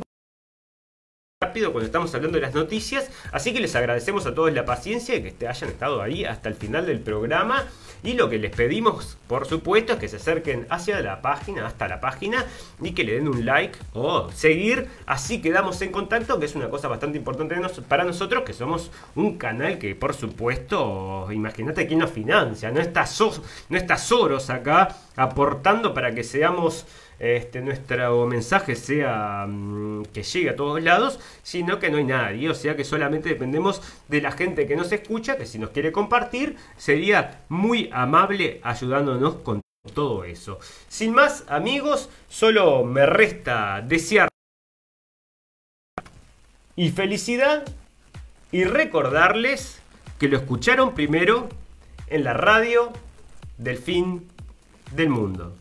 S2: rápido cuando estamos hablando de las noticias. Así que les agradecemos a todos la paciencia y que hayan estado ahí hasta el final del programa. Y lo que les pedimos, por supuesto, es que se acerquen hacia la página, hasta la página, y que le den un like o seguir. Así quedamos en contacto, que es una cosa bastante importante para nosotros, que somos un canal que, por supuesto, imagínate quién nos financia. No está, no está Soros acá aportando para que seamos este, nuestro mensaje sea mm, que llegue a todos lados, sino que no hay nadie. O sea que solamente dependemos de la gente que nos escucha, que si nos quiere compartir, sería muy amable ayudándonos con todo eso. Sin más, amigos, solo me resta desear y felicidad y recordarles que lo escucharon primero en la radio del fin del mundo.